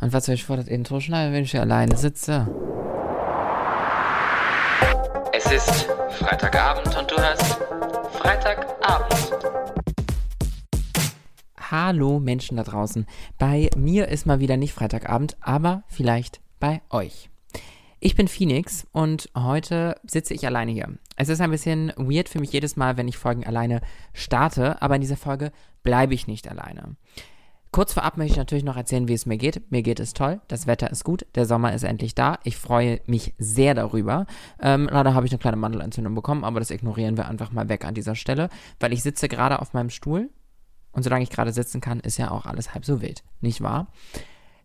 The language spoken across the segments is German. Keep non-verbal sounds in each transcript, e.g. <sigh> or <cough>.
Und was soll ich vor das Intro schneiden, wenn ich hier alleine sitze? Es ist Freitagabend und du hörst Freitagabend. Hallo Menschen da draußen. Bei mir ist mal wieder nicht Freitagabend, aber vielleicht bei euch. Ich bin Phoenix und heute sitze ich alleine hier. Es ist ein bisschen weird für mich jedes Mal, wenn ich Folgen alleine starte, aber in dieser Folge bleibe ich nicht alleine. Kurz vorab möchte ich natürlich noch erzählen, wie es mir geht. Mir geht es toll, das Wetter ist gut, der Sommer ist endlich da. Ich freue mich sehr darüber. Ähm, leider habe ich eine kleine Mandelentzündung bekommen, aber das ignorieren wir einfach mal weg an dieser Stelle, weil ich sitze gerade auf meinem Stuhl und solange ich gerade sitzen kann, ist ja auch alles halb so wild, nicht wahr?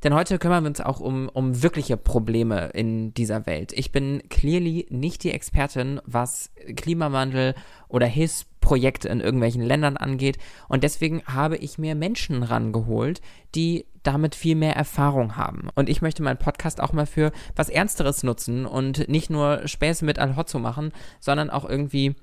Denn heute kümmern wir uns auch um, um wirkliche Probleme in dieser Welt. Ich bin clearly nicht die Expertin, was Klimawandel oder Hilfsprojekte in irgendwelchen Ländern angeht. Und deswegen habe ich mir Menschen rangeholt, die damit viel mehr Erfahrung haben. Und ich möchte meinen Podcast auch mal für was Ernsteres nutzen und nicht nur Späße mit Al-Hotzo machen, sondern auch irgendwie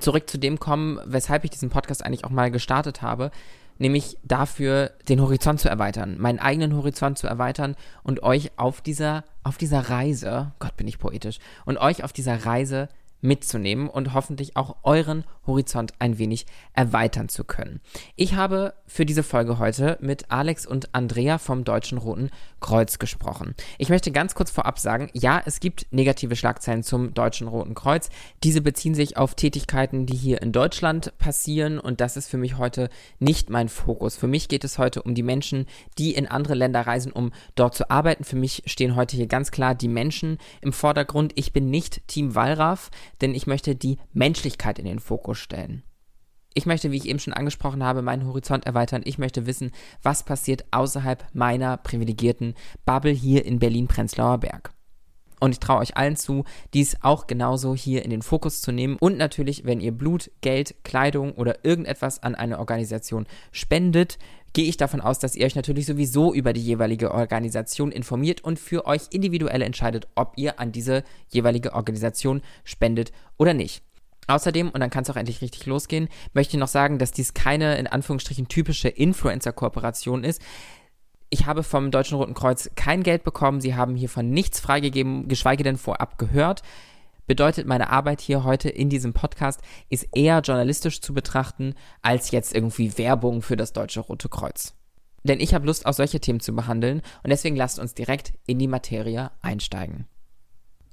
zurück zu dem kommen, weshalb ich diesen Podcast eigentlich auch mal gestartet habe nämlich dafür, den Horizont zu erweitern, meinen eigenen Horizont zu erweitern und euch auf dieser, auf dieser Reise, Gott bin ich poetisch, und euch auf dieser Reise mitzunehmen und hoffentlich auch euren Horizont ein wenig erweitern zu können. Ich habe für diese Folge heute mit Alex und Andrea vom Deutschen Roten Kreuz gesprochen. Ich möchte ganz kurz vorab sagen, ja, es gibt negative Schlagzeilen zum Deutschen Roten Kreuz. Diese beziehen sich auf Tätigkeiten, die hier in Deutschland passieren und das ist für mich heute nicht mein Fokus. Für mich geht es heute um die Menschen, die in andere Länder reisen, um dort zu arbeiten. Für mich stehen heute hier ganz klar die Menschen im Vordergrund. Ich bin nicht Team Wallraff, denn ich möchte die Menschlichkeit in den Fokus stellen. Ich möchte, wie ich eben schon angesprochen habe, meinen Horizont erweitern. Ich möchte wissen, was passiert außerhalb meiner privilegierten Bubble hier in Berlin-Prenzlauer Berg. Und ich traue euch allen zu, dies auch genauso hier in den Fokus zu nehmen. Und natürlich, wenn ihr Blut, Geld, Kleidung oder irgendetwas an eine Organisation spendet, gehe ich davon aus, dass ihr euch natürlich sowieso über die jeweilige Organisation informiert und für euch individuell entscheidet, ob ihr an diese jeweilige Organisation spendet oder nicht. Außerdem, und dann kann es auch endlich richtig losgehen, möchte ich noch sagen, dass dies keine in Anführungsstrichen typische Influencer-Kooperation ist. Ich habe vom Deutschen Roten Kreuz kein Geld bekommen, sie haben hiervon nichts freigegeben, geschweige denn vorab gehört. Bedeutet, meine Arbeit hier heute in diesem Podcast ist eher journalistisch zu betrachten, als jetzt irgendwie Werbung für das Deutsche Rote Kreuz. Denn ich habe Lust, auch solche Themen zu behandeln und deswegen lasst uns direkt in die Materie einsteigen.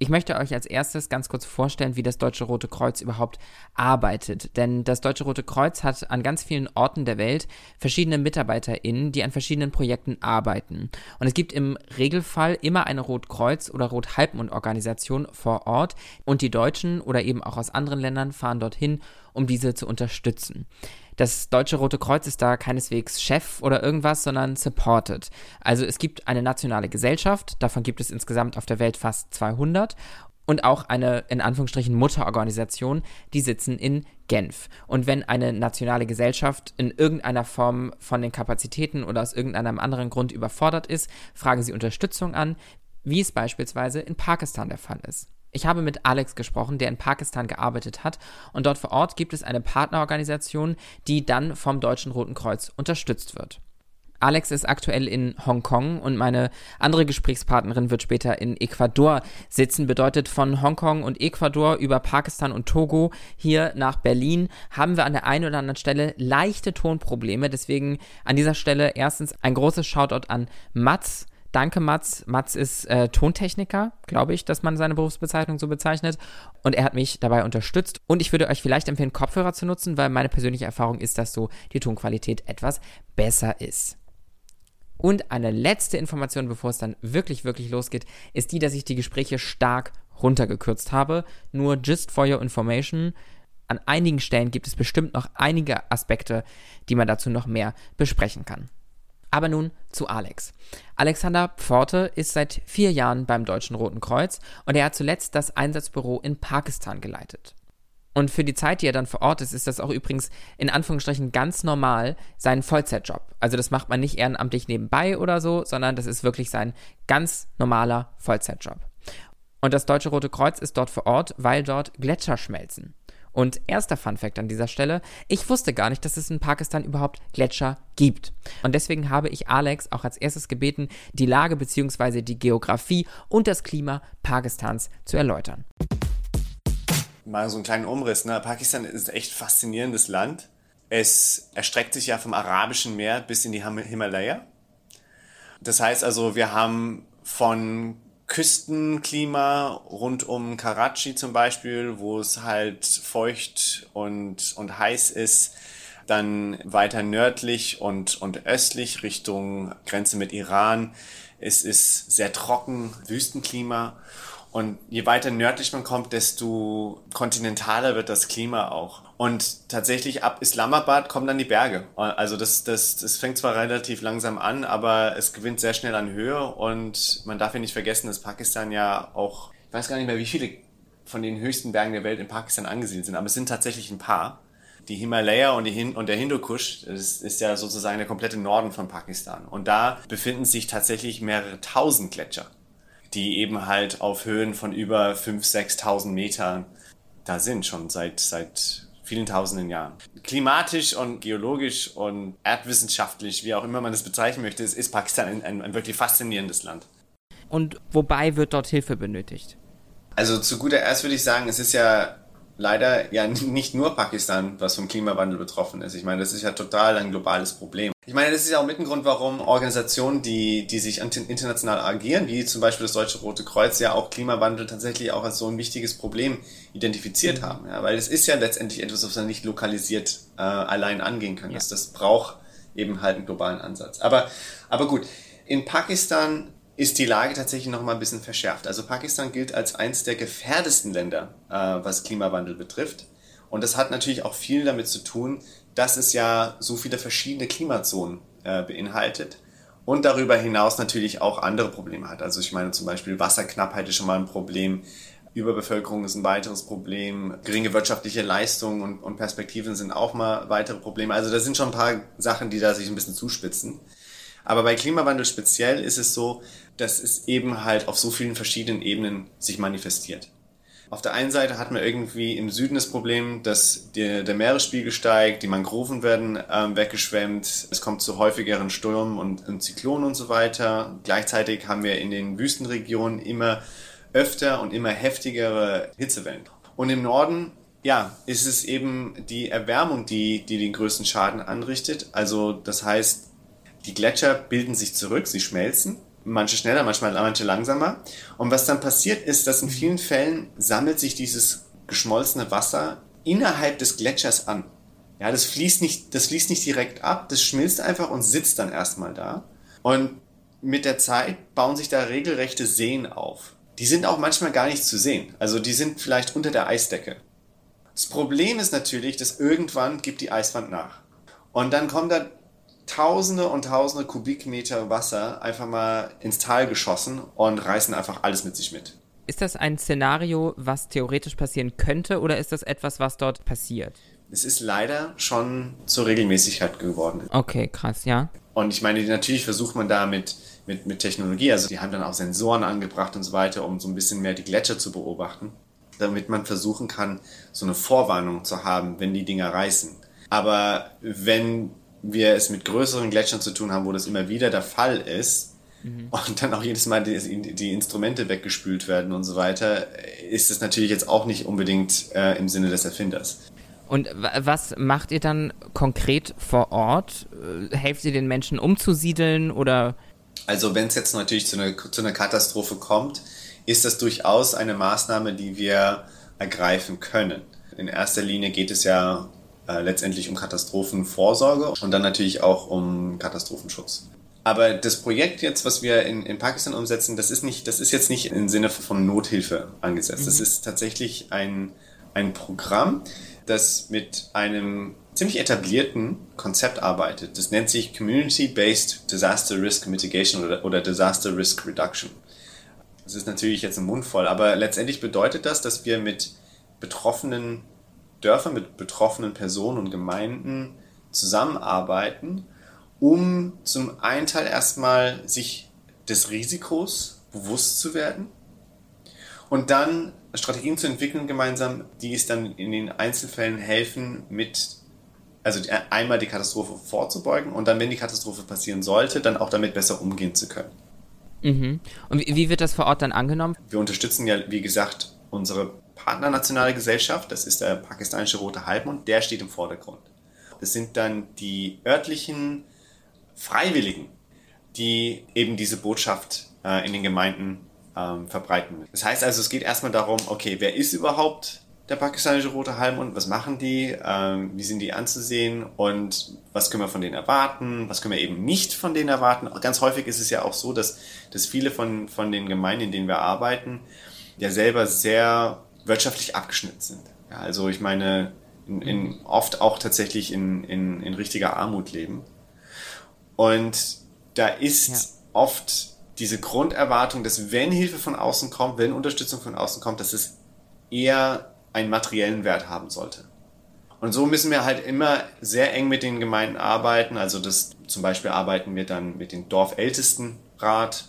Ich möchte euch als erstes ganz kurz vorstellen, wie das Deutsche Rote Kreuz überhaupt arbeitet. Denn das Deutsche Rote Kreuz hat an ganz vielen Orten der Welt verschiedene MitarbeiterInnen, die an verschiedenen Projekten arbeiten. Und es gibt im Regelfall immer eine Rotkreuz- oder Rothalbmond-Organisation vor Ort. Und die Deutschen oder eben auch aus anderen Ländern fahren dorthin, um diese zu unterstützen. Das Deutsche Rote Kreuz ist da keineswegs Chef oder irgendwas, sondern supported. Also es gibt eine nationale Gesellschaft, davon gibt es insgesamt auf der Welt fast 200 und auch eine in Anführungsstrichen Mutterorganisation, die sitzen in Genf. Und wenn eine nationale Gesellschaft in irgendeiner Form von den Kapazitäten oder aus irgendeinem anderen Grund überfordert ist, fragen sie Unterstützung an, wie es beispielsweise in Pakistan der Fall ist. Ich habe mit Alex gesprochen, der in Pakistan gearbeitet hat und dort vor Ort gibt es eine Partnerorganisation, die dann vom Deutschen Roten Kreuz unterstützt wird. Alex ist aktuell in Hongkong und meine andere Gesprächspartnerin wird später in Ecuador sitzen. Bedeutet von Hongkong und Ecuador über Pakistan und Togo hier nach Berlin haben wir an der einen oder anderen Stelle leichte Tonprobleme. Deswegen an dieser Stelle erstens ein großes Shoutout an Mats Danke, Mats. Mats ist äh, Tontechniker, glaube ich, dass man seine Berufsbezeichnung so bezeichnet. Und er hat mich dabei unterstützt. Und ich würde euch vielleicht empfehlen, Kopfhörer zu nutzen, weil meine persönliche Erfahrung ist, dass so die Tonqualität etwas besser ist. Und eine letzte Information, bevor es dann wirklich, wirklich losgeht, ist die, dass ich die Gespräche stark runtergekürzt habe. Nur just for your information. An einigen Stellen gibt es bestimmt noch einige Aspekte, die man dazu noch mehr besprechen kann. Aber nun zu Alex. Alexander Pforte ist seit vier Jahren beim Deutschen Roten Kreuz und er hat zuletzt das Einsatzbüro in Pakistan geleitet. Und für die Zeit, die er dann vor Ort ist, ist das auch übrigens in Anführungsstrichen ganz normal sein Vollzeitjob. Also das macht man nicht ehrenamtlich nebenbei oder so, sondern das ist wirklich sein ganz normaler Vollzeitjob. Und das Deutsche Rote Kreuz ist dort vor Ort, weil dort Gletscher schmelzen. Und erster Fun Fact an dieser Stelle, ich wusste gar nicht, dass es in Pakistan überhaupt Gletscher gibt. Und deswegen habe ich Alex auch als erstes gebeten, die Lage bzw. die Geografie und das Klima Pakistans zu erläutern. Mal so einen kleinen Umriss. Ne? Pakistan ist ein echt faszinierendes Land. Es erstreckt sich ja vom Arabischen Meer bis in die Himalaya. Das heißt also, wir haben von Küstenklima rund um Karachi zum Beispiel, wo es halt feucht und, und heiß ist. Dann weiter nördlich und, und östlich Richtung Grenze mit Iran. Es ist sehr trocken, Wüstenklima. Und je weiter nördlich man kommt, desto kontinentaler wird das Klima auch. Und tatsächlich ab Islamabad kommen dann die Berge. Also das, das, das fängt zwar relativ langsam an, aber es gewinnt sehr schnell an Höhe. Und man darf ja nicht vergessen, dass Pakistan ja auch, ich weiß gar nicht mehr, wie viele von den höchsten Bergen der Welt in Pakistan angesiedelt sind, aber es sind tatsächlich ein paar. Die Himalaya und, die Hin und der Hindukusch, das ist ja sozusagen der komplette Norden von Pakistan. Und da befinden sich tatsächlich mehrere tausend Gletscher die eben halt auf Höhen von über 5.000, 6.000 Metern da sind, schon seit, seit vielen tausenden Jahren. Klimatisch und geologisch und erdwissenschaftlich, wie auch immer man das bezeichnen möchte, ist, ist Pakistan ein, ein, ein wirklich faszinierendes Land. Und wobei wird dort Hilfe benötigt? Also zu guter Erst würde ich sagen, es ist ja leider ja nicht nur Pakistan, was vom Klimawandel betroffen ist. Ich meine, das ist ja total ein globales Problem. Ich meine, das ist ja auch mit ein Grund, warum Organisationen, die, die sich international agieren, wie zum Beispiel das Deutsche Rote Kreuz, ja auch Klimawandel tatsächlich auch als so ein wichtiges Problem identifiziert mhm. haben. Ja, weil es ist ja letztendlich etwas, was man nicht lokalisiert äh, allein angehen kann. Ja. Das, das braucht eben halt einen globalen Ansatz. Aber, aber gut, in Pakistan ist die Lage tatsächlich noch mal ein bisschen verschärft. Also Pakistan gilt als eines der gefährdesten Länder, äh, was Klimawandel betrifft. Und das hat natürlich auch viel damit zu tun, dass es ja so viele verschiedene Klimazonen äh, beinhaltet und darüber hinaus natürlich auch andere Probleme hat. Also ich meine zum Beispiel Wasserknappheit ist schon mal ein Problem, Überbevölkerung ist ein weiteres Problem, geringe wirtschaftliche Leistungen und, und Perspektiven sind auch mal weitere Probleme. Also da sind schon ein paar Sachen, die da sich ein bisschen zuspitzen. Aber bei Klimawandel speziell ist es so, dass es eben halt auf so vielen verschiedenen Ebenen sich manifestiert. Auf der einen Seite hat man irgendwie im Süden das Problem, dass der, der Meeresspiegel steigt, die Mangroven werden ähm, weggeschwemmt, es kommt zu häufigeren Stürmen und, und Zyklonen und so weiter. Gleichzeitig haben wir in den Wüstenregionen immer öfter und immer heftigere Hitzewellen. Und im Norden ja, ist es eben die Erwärmung, die, die den größten Schaden anrichtet. Also das heißt, die Gletscher bilden sich zurück, sie schmelzen, manche schneller, manchmal manche langsamer. Und was dann passiert ist, dass in vielen Fällen sammelt sich dieses geschmolzene Wasser innerhalb des Gletschers an. Ja, das fließt nicht, das fließt nicht direkt ab, das schmilzt einfach und sitzt dann erstmal da. Und mit der Zeit bauen sich da regelrechte Seen auf. Die sind auch manchmal gar nicht zu sehen. Also die sind vielleicht unter der Eisdecke. Das Problem ist natürlich, dass irgendwann gibt die Eiswand nach. Und dann kommt da Tausende und Tausende Kubikmeter Wasser einfach mal ins Tal geschossen und reißen einfach alles mit sich mit. Ist das ein Szenario, was theoretisch passieren könnte oder ist das etwas, was dort passiert? Es ist leider schon zur Regelmäßigkeit geworden. Okay, krass, ja. Und ich meine, natürlich versucht man da mit, mit, mit Technologie, also die haben dann auch Sensoren angebracht und so weiter, um so ein bisschen mehr die Gletscher zu beobachten, damit man versuchen kann, so eine Vorwarnung zu haben, wenn die Dinger reißen. Aber wenn wir es mit größeren Gletschern zu tun haben, wo das immer wieder der Fall ist mhm. und dann auch jedes Mal die, die, Instrumente weggespült werden und so weiter, ist es natürlich jetzt auch nicht unbedingt äh, im Sinne des Erfinders. Und was macht ihr dann konkret vor Ort? Äh, helft ihr den Menschen umzusiedeln oder? Also wenn es jetzt natürlich zu einer, zu einer Katastrophe kommt, ist das durchaus eine Maßnahme, die wir ergreifen können. In erster Linie geht es ja äh, letztendlich um Katastrophenvorsorge und dann natürlich auch um Katastrophenschutz. Aber das Projekt jetzt, was wir in, in Pakistan umsetzen, das ist nicht, das ist jetzt nicht im Sinne von Nothilfe angesetzt. Mhm. Das ist tatsächlich ein, ein Programm, das mit einem ziemlich etablierten Konzept arbeitet. Das nennt sich Community-Based Disaster Risk Mitigation oder, oder Disaster Risk Reduction. Das ist natürlich jetzt ein Mund voll, aber letztendlich bedeutet das, dass wir mit betroffenen Dörfer mit betroffenen Personen und Gemeinden zusammenarbeiten, um zum einen Teil erstmal sich des Risikos bewusst zu werden Und dann Strategien zu entwickeln gemeinsam, die es dann in den Einzelfällen helfen, mit also einmal die Katastrophe vorzubeugen und dann, wenn die Katastrophe passieren sollte, dann auch damit besser umgehen zu können. Mhm. Und wie, wie wird das vor Ort dann angenommen? Wir unterstützen ja, wie gesagt, unsere Partnernationale Gesellschaft, das ist der pakistanische Rote Halbmond, der steht im Vordergrund. Das sind dann die örtlichen Freiwilligen, die eben diese Botschaft äh, in den Gemeinden ähm, verbreiten. Das heißt also, es geht erstmal darum, okay, wer ist überhaupt der pakistanische Rote Halbmond, was machen die, ähm, wie sind die anzusehen und was können wir von denen erwarten, was können wir eben nicht von denen erwarten. Ganz häufig ist es ja auch so, dass, dass viele von, von den Gemeinden, in denen wir arbeiten, ja selber sehr wirtschaftlich abgeschnitten sind. Ja, also ich meine, in, in, oft auch tatsächlich in, in, in richtiger Armut leben. Und da ist ja. oft diese Grunderwartung, dass wenn Hilfe von außen kommt, wenn Unterstützung von außen kommt, dass es eher einen materiellen Wert haben sollte. Und so müssen wir halt immer sehr eng mit den Gemeinden arbeiten. Also das zum Beispiel arbeiten wir dann mit dem Dorfältestenrat.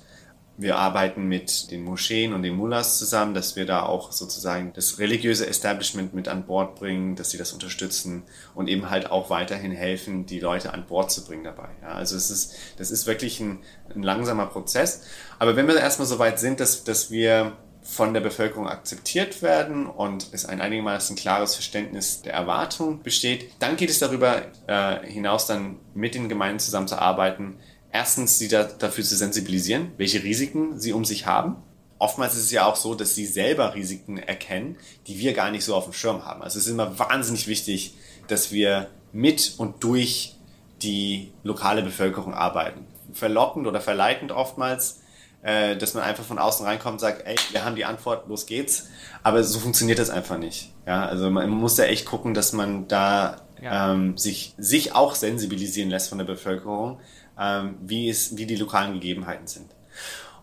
Wir arbeiten mit den Moscheen und den Mullahs zusammen, dass wir da auch sozusagen das religiöse Establishment mit an Bord bringen, dass sie das unterstützen und eben halt auch weiterhin helfen, die Leute an Bord zu bringen dabei. Ja, also es ist, das ist wirklich ein, ein langsamer Prozess. Aber wenn wir erstmal so weit sind, dass, dass wir von der Bevölkerung akzeptiert werden und es ein einigermaßen klares Verständnis der Erwartung besteht. Dann geht es darüber äh, hinaus, dann mit den Gemeinden zusammenzuarbeiten. Erstens, sie da, dafür zu sensibilisieren, welche Risiken sie um sich haben. Oftmals ist es ja auch so, dass sie selber Risiken erkennen, die wir gar nicht so auf dem Schirm haben. Also es ist immer wahnsinnig wichtig, dass wir mit und durch die lokale Bevölkerung arbeiten. Verlockend oder verleitend oftmals äh, dass man einfach von außen reinkommt und sagt, ey, wir haben die Antwort, los geht's. Aber so funktioniert das einfach nicht. Ja, also man muss da echt gucken, dass man da ja. ähm, sich, sich auch sensibilisieren lässt von der Bevölkerung, ähm, wie, es, wie die lokalen Gegebenheiten sind.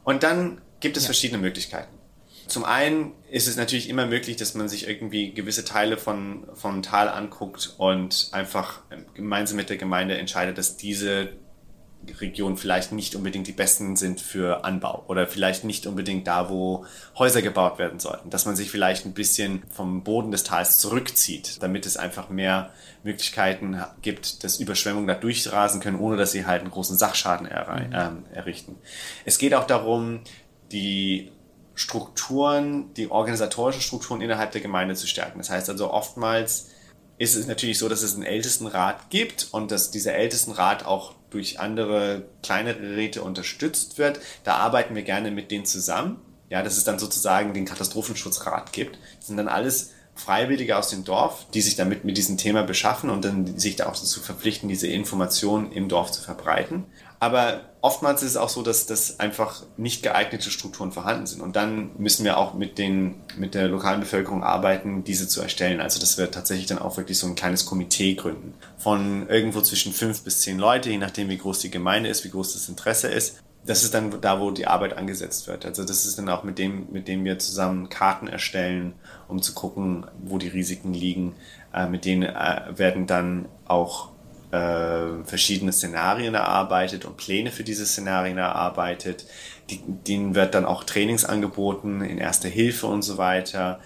Und dann gibt es ja. verschiedene Möglichkeiten. Zum einen ist es natürlich immer möglich, dass man sich irgendwie gewisse Teile von, von Tal anguckt und einfach gemeinsam mit der Gemeinde entscheidet, dass diese Regionen vielleicht nicht unbedingt die besten sind für Anbau oder vielleicht nicht unbedingt da, wo Häuser gebaut werden sollten. Dass man sich vielleicht ein bisschen vom Boden des Tals zurückzieht, damit es einfach mehr Möglichkeiten gibt, dass Überschwemmungen da durchrasen können, ohne dass sie halt einen großen Sachschaden mhm. ähm, errichten. Es geht auch darum, die Strukturen, die organisatorischen Strukturen innerhalb der Gemeinde zu stärken. Das heißt also oftmals ist es natürlich so, dass es einen Ältestenrat gibt und dass dieser Ältestenrat auch durch andere kleinere Räte unterstützt wird. Da arbeiten wir gerne mit denen zusammen. Ja, dass es dann sozusagen den Katastrophenschutzrat gibt. Das sind dann alles Freiwillige aus dem Dorf, die sich damit mit diesem Thema beschaffen und dann sich da auch dazu verpflichten, diese Informationen im Dorf zu verbreiten. Aber oftmals ist es auch so, dass, dass einfach nicht geeignete Strukturen vorhanden sind. Und dann müssen wir auch mit, den, mit der lokalen Bevölkerung arbeiten, diese zu erstellen. Also dass wir tatsächlich dann auch wirklich so ein kleines Komitee gründen. Von irgendwo zwischen fünf bis zehn Leute, je nachdem wie groß die Gemeinde ist, wie groß das Interesse ist. Das ist dann da, wo die Arbeit angesetzt wird. Also das ist dann auch mit dem, mit dem wir zusammen Karten erstellen, um zu gucken, wo die Risiken liegen. Äh, mit denen äh, werden dann auch äh, verschiedene Szenarien erarbeitet und Pläne für diese Szenarien erarbeitet. Die, denen wird dann auch Trainings angeboten in Erster Hilfe und so weiter.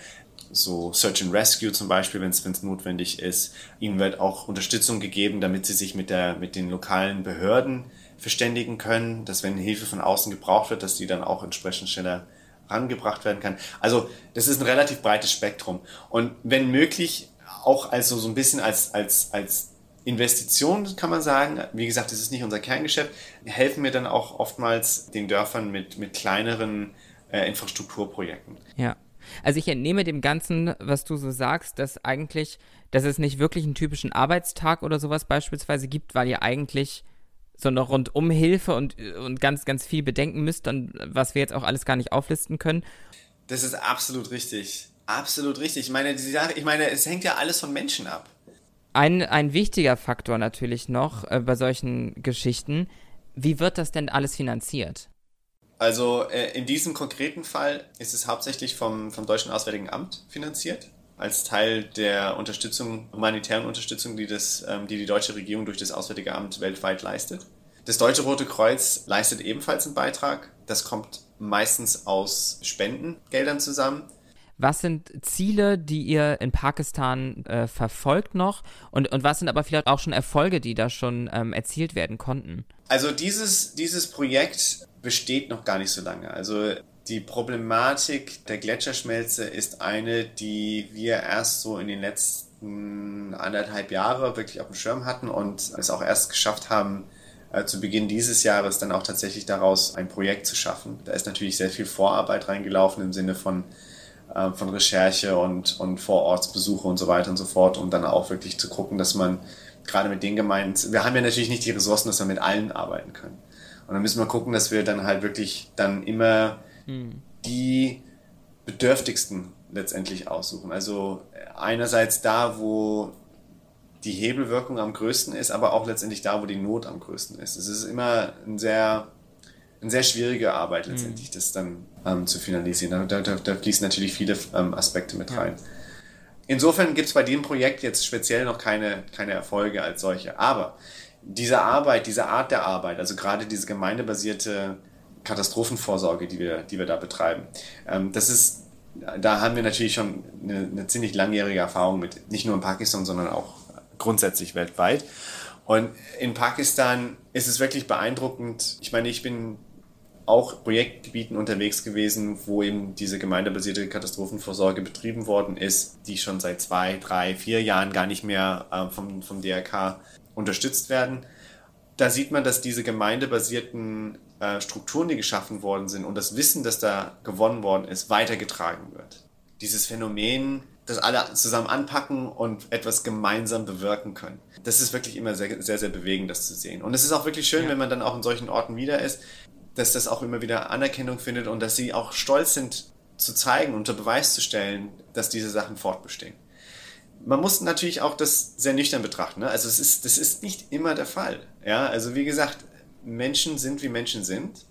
So Search and Rescue zum Beispiel, wenn es notwendig ist. Ihnen wird auch Unterstützung gegeben, damit sie sich mit, der, mit den lokalen Behörden verständigen können, dass wenn Hilfe von außen gebraucht wird, dass die dann auch entsprechend schneller rangebracht werden kann. Also das ist ein relativ breites Spektrum. Und wenn möglich, auch also so ein bisschen als, als, als Investitionen kann man sagen, wie gesagt, das ist nicht unser Kerngeschäft, helfen wir dann auch oftmals den Dörfern mit, mit kleineren äh, Infrastrukturprojekten. Ja. Also ich entnehme dem Ganzen, was du so sagst, dass eigentlich, dass es nicht wirklich einen typischen Arbeitstag oder sowas beispielsweise gibt, weil ihr eigentlich so eine Rundumhilfe und, und ganz, ganz viel bedenken müsst, und was wir jetzt auch alles gar nicht auflisten können. Das ist absolut richtig. Absolut richtig. Ich meine, die Sache, ich meine, es hängt ja alles von Menschen ab. Ein, ein wichtiger Faktor natürlich noch äh, bei solchen Geschichten, wie wird das denn alles finanziert? Also äh, in diesem konkreten Fall ist es hauptsächlich vom, vom Deutschen Auswärtigen Amt finanziert, als Teil der Unterstützung, humanitären Unterstützung, die, das, ähm, die die deutsche Regierung durch das Auswärtige Amt weltweit leistet. Das Deutsche Rote Kreuz leistet ebenfalls einen Beitrag. Das kommt meistens aus Spendengeldern zusammen. Was sind Ziele, die ihr in Pakistan äh, verfolgt noch? Und, und was sind aber vielleicht auch schon Erfolge, die da schon ähm, erzielt werden konnten? Also dieses, dieses Projekt besteht noch gar nicht so lange. Also die Problematik der Gletscherschmelze ist eine, die wir erst so in den letzten anderthalb Jahren wirklich auf dem Schirm hatten und es auch erst geschafft haben, äh, zu Beginn dieses Jahres dann auch tatsächlich daraus ein Projekt zu schaffen. Da ist natürlich sehr viel Vorarbeit reingelaufen im Sinne von, äh, von Recherche und, und Vorortsbesuche und so weiter und so fort, um dann auch wirklich zu gucken, dass man gerade mit den Gemeinden, wir haben ja natürlich nicht die Ressourcen, dass wir mit allen arbeiten können. Und dann müssen wir gucken, dass wir dann halt wirklich dann immer hm. die Bedürftigsten letztendlich aussuchen. Also einerseits da, wo die Hebelwirkung am größten ist, aber auch letztendlich da, wo die Not am größten ist. Es ist immer ein sehr, eine sehr schwierige Arbeit letztendlich, mhm. das dann ähm, zu finalisieren. Da, da, da, fließen natürlich viele ähm, Aspekte mit rein. Ja. Insofern gibt es bei dem Projekt jetzt speziell noch keine, keine Erfolge als solche. Aber diese Arbeit, diese Art der Arbeit, also gerade diese gemeindebasierte Katastrophenvorsorge, die wir, die wir da betreiben, ähm, das ist da haben wir natürlich schon eine, eine, ziemlich langjährige Erfahrung mit, nicht nur in Pakistan, sondern auch grundsätzlich weltweit. Und in Pakistan ist es wirklich beeindruckend. Ich meine, ich bin auch Projektgebieten unterwegs gewesen, wo eben diese gemeindebasierte Katastrophenvorsorge betrieben worden ist, die schon seit zwei, drei, vier Jahren gar nicht mehr äh, vom, vom DRK unterstützt werden. Da sieht man, dass diese gemeindebasierten äh, Strukturen, die geschaffen worden sind und das Wissen, das da gewonnen worden ist, weitergetragen wird. Dieses Phänomen das alle zusammen anpacken und etwas gemeinsam bewirken können. Das ist wirklich immer sehr, sehr, sehr bewegend, das zu sehen. Und es ist auch wirklich schön, ja. wenn man dann auch in solchen Orten wieder ist, dass das auch immer wieder Anerkennung findet und dass sie auch stolz sind zu zeigen, unter Beweis zu stellen, dass diese Sachen fortbestehen. Man muss natürlich auch das sehr nüchtern betrachten. Ne? Also es ist, das ist nicht immer der Fall. Ja, also wie gesagt, Menschen sind wie Menschen sind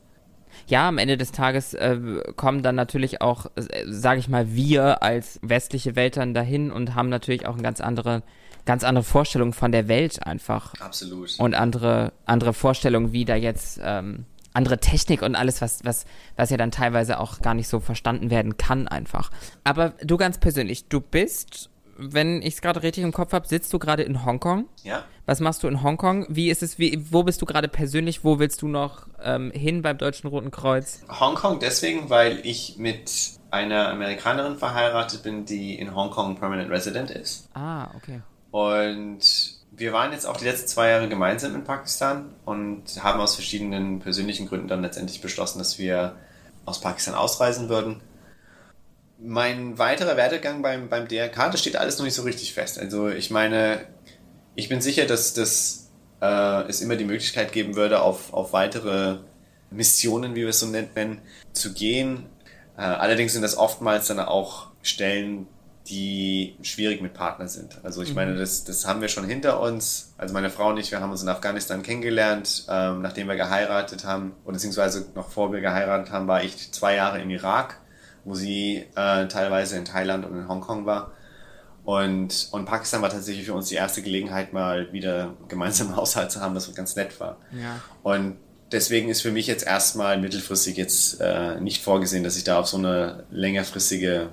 ja, am Ende des Tages äh, kommen dann natürlich auch, äh, sage ich mal, wir als westliche Welt dann dahin und haben natürlich auch eine ganz andere, ganz andere Vorstellung von der Welt einfach. Absolut. Und andere, andere Vorstellungen, wie da jetzt ähm, andere Technik und alles, was, was, was ja dann teilweise auch gar nicht so verstanden werden kann, einfach. Aber du ganz persönlich, du bist wenn ich es gerade richtig im Kopf habe, sitzt du gerade in Hongkong. Ja. Was machst du in Hongkong? Wie ist es, wie, wo bist du gerade persönlich? Wo willst du noch ähm, hin beim Deutschen Roten Kreuz? Hongkong deswegen, weil ich mit einer Amerikanerin verheiratet bin, die in Hongkong Permanent Resident ist. Ah, okay. Und wir waren jetzt auch die letzten zwei Jahre gemeinsam in Pakistan und haben aus verschiedenen persönlichen Gründen dann letztendlich beschlossen, dass wir aus Pakistan ausreisen würden mein weiterer Werdegang beim, beim DRK, das steht alles noch nicht so richtig fest. Also ich meine, ich bin sicher, dass, dass äh, es immer die Möglichkeit geben würde, auf, auf weitere Missionen, wie wir es so nennen, zu gehen. Äh, allerdings sind das oftmals dann auch Stellen, die schwierig mit Partnern sind. Also ich mhm. meine, das, das haben wir schon hinter uns. Also meine Frau und ich, wir haben uns in Afghanistan kennengelernt, ähm, nachdem wir geheiratet haben, oder beziehungsweise noch vor wir geheiratet haben, war ich zwei Jahre im Irak wo sie äh, teilweise in Thailand und in Hongkong war. Und, und Pakistan war tatsächlich für uns die erste Gelegenheit, mal wieder gemeinsam einen Haushalt zu haben, das ganz nett war. Ja. Und deswegen ist für mich jetzt erstmal mittelfristig jetzt äh, nicht vorgesehen, dass ich da auf so eine längerfristige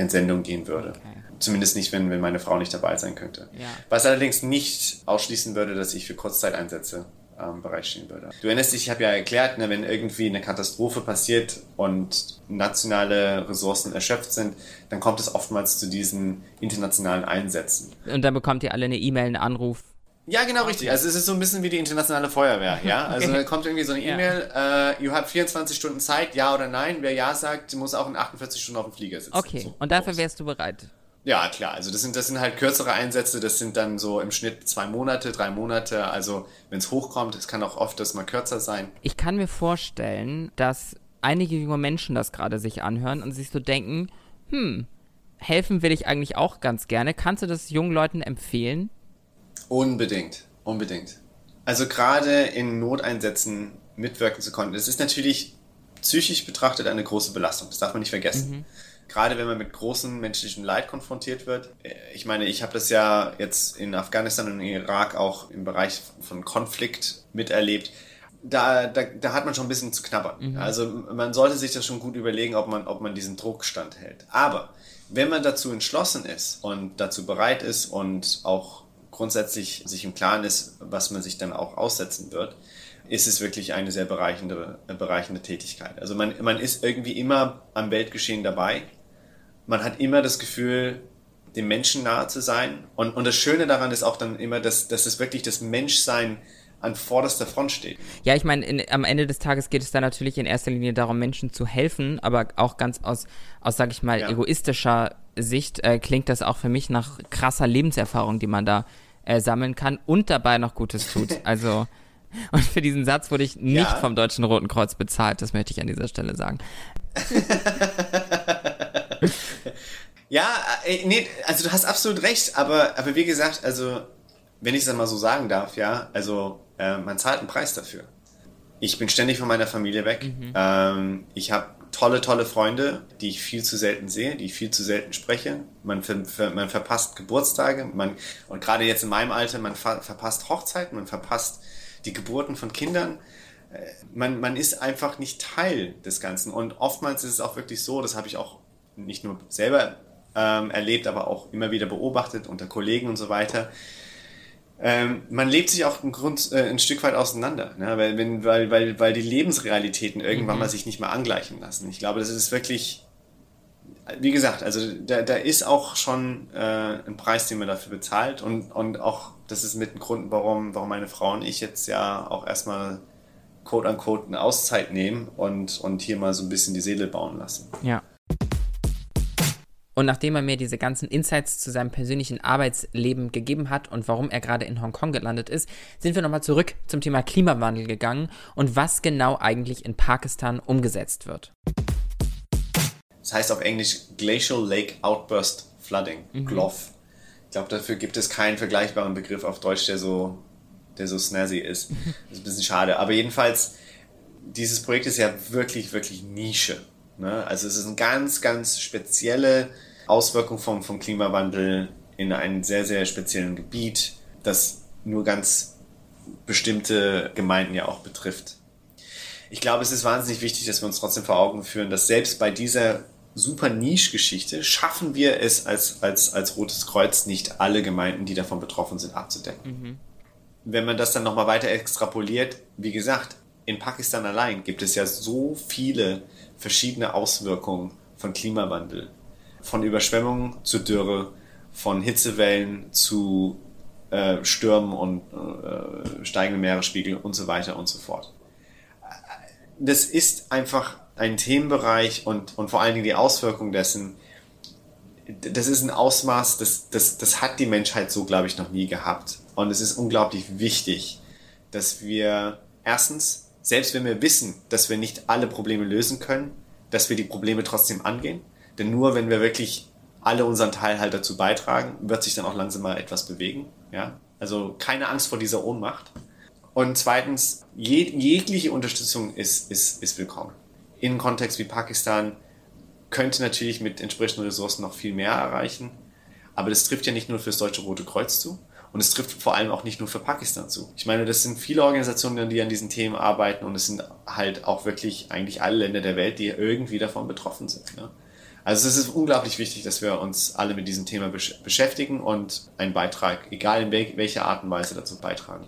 Entsendung gehen würde. Okay. Zumindest nicht, wenn, wenn meine Frau nicht dabei sein könnte. Ja. Was allerdings nicht ausschließen würde, dass ich für Kurzzeiteinsätze ähm, bereitstehen würde. Du erinnerst dich, ich habe ja erklärt, ne, wenn irgendwie eine Katastrophe passiert und nationale Ressourcen erschöpft sind, dann kommt es oftmals zu diesen internationalen Einsätzen. Und dann bekommt ihr alle eine E-Mail, einen Anruf. Ja, genau richtig. Also es ist so ein bisschen wie die internationale Feuerwehr, ja. <laughs> Also da kommt irgendwie so eine E-Mail, ja. äh, ihr habt 24 Stunden Zeit, ja oder nein. Wer ja sagt, muss auch in 48 Stunden auf dem Flieger sitzen. Okay, so, und dafür wärst du bereit. Ja, klar. Also das sind, das sind halt kürzere Einsätze. Das sind dann so im Schnitt zwei Monate, drei Monate. Also wenn es hochkommt, es kann auch oft das mal kürzer sein. Ich kann mir vorstellen, dass einige junge Menschen das gerade sich anhören und sich so denken, hm, helfen will ich eigentlich auch ganz gerne. Kannst du das jungen Leuten empfehlen? Unbedingt, unbedingt. Also gerade in Noteinsätzen mitwirken zu können, das ist natürlich psychisch betrachtet eine große Belastung. Das darf man nicht vergessen. Mhm gerade wenn man mit großem menschlichen Leid konfrontiert wird. Ich meine, ich habe das ja jetzt in Afghanistan und Irak auch im Bereich von Konflikt miterlebt. da, da, da hat man schon ein bisschen zu knabbern. Mhm. Also man sollte sich das schon gut überlegen, ob man, ob man diesen Druck standhält. Aber wenn man dazu entschlossen ist und dazu bereit ist und auch grundsätzlich sich im Klaren ist, was man sich dann auch aussetzen wird, ist es wirklich eine sehr bereichende, bereichende Tätigkeit. Also man, man ist irgendwie immer am Weltgeschehen dabei. Man hat immer das Gefühl, dem Menschen nahe zu sein. Und, und das Schöne daran ist auch dann immer, dass, dass es wirklich das Menschsein an vorderster Front steht. Ja, ich meine, am Ende des Tages geht es da natürlich in erster Linie darum, Menschen zu helfen, aber auch ganz aus, aus sag ich mal, ja. egoistischer Sicht äh, klingt das auch für mich nach krasser Lebenserfahrung, die man da äh, sammeln kann und dabei noch Gutes tut. <laughs> Also und für diesen Satz wurde ich nicht ja. vom Deutschen Roten Kreuz bezahlt, das möchte ich an dieser Stelle sagen. <laughs> ja, äh, nee, also du hast absolut recht, aber, aber wie gesagt, also wenn ich es einmal so sagen darf, ja, also äh, man zahlt einen Preis dafür. Ich bin ständig von meiner Familie weg. Mhm. Ähm, ich habe tolle, tolle Freunde, die ich viel zu selten sehe, die ich viel zu selten spreche. Man, ver, ver, man verpasst Geburtstage, man, und gerade jetzt in meinem Alter, man ver, verpasst Hochzeiten, man verpasst die Geburten von Kindern. Äh, man, man ist einfach nicht Teil des Ganzen. Und oftmals ist es auch wirklich so, das habe ich auch nicht nur selber ähm, erlebt, aber auch immer wieder beobachtet unter Kollegen und so weiter. Ähm, man lebt sich auch ein, Grund, äh, ein Stück weit auseinander, ne? weil, wenn, weil, weil, weil die Lebensrealitäten irgendwann mhm. mal sich nicht mehr angleichen lassen. Ich glaube, das ist wirklich, wie gesagt, also da, da ist auch schon äh, ein Preis, den man dafür bezahlt und, und auch das ist mit ein Grund, warum, warum meine Frau und ich jetzt ja auch erstmal quote unquote eine Auszeit nehmen und, und hier mal so ein bisschen die Seele bauen lassen. Ja. Und nachdem er mir diese ganzen Insights zu seinem persönlichen Arbeitsleben gegeben hat und warum er gerade in Hongkong gelandet ist, sind wir nochmal zurück zum Thema Klimawandel gegangen und was genau eigentlich in Pakistan umgesetzt wird. Das heißt auf Englisch Glacial Lake Outburst Flooding, mhm. GLOF. Ich glaube, dafür gibt es keinen vergleichbaren Begriff auf Deutsch, der so, der so snazzy ist. <laughs> Das ist ein bisschen schade. Aber jedenfalls, dieses Projekt ist ja wirklich, wirklich Nische. Ne? Also es ist eine ganz, ganz spezielle Auswirkung vom, vom Klimawandel in einem sehr, sehr speziellen Gebiet, das nur ganz bestimmte Gemeinden ja auch betrifft. Ich glaube, es ist wahnsinnig wichtig, dass wir uns trotzdem vor Augen führen, dass selbst bei dieser super Niche-Geschichte schaffen wir es als, als, als Rotes Kreuz nicht alle Gemeinden, die davon betroffen sind, abzudecken. Mhm. Wenn man das dann nochmal weiter extrapoliert, wie gesagt, in Pakistan allein gibt es ja so viele verschiedene Auswirkungen von Klimawandel. Von Überschwemmungen zu Dürre, von Hitzewellen zu äh, Stürmen und äh, steigenden Meeresspiegel und so weiter und so fort. Das ist einfach ein Themenbereich und, und vor allen Dingen die Auswirkungen dessen, das ist ein Ausmaß, das, das, das hat die Menschheit so, glaube ich, noch nie gehabt. Und es ist unglaublich wichtig, dass wir erstens selbst wenn wir wissen, dass wir nicht alle Probleme lösen können, dass wir die Probleme trotzdem angehen. Denn nur wenn wir wirklich alle unseren Teil halt dazu beitragen, wird sich dann auch langsam mal etwas bewegen. Ja? Also keine Angst vor dieser Ohnmacht. Und zweitens, jeg jegliche Unterstützung ist, ist, ist willkommen. In einem Kontext wie Pakistan könnte natürlich mit entsprechenden Ressourcen noch viel mehr erreichen. Aber das trifft ja nicht nur für das Deutsche Rote Kreuz zu, und es trifft vor allem auch nicht nur für Pakistan zu. Ich meine, das sind viele Organisationen, die an diesen Themen arbeiten und es sind halt auch wirklich eigentlich alle Länder der Welt, die irgendwie davon betroffen sind. Ne? Also es ist unglaublich wichtig, dass wir uns alle mit diesem Thema beschäftigen und einen Beitrag, egal in welcher Art und Weise dazu beitragen.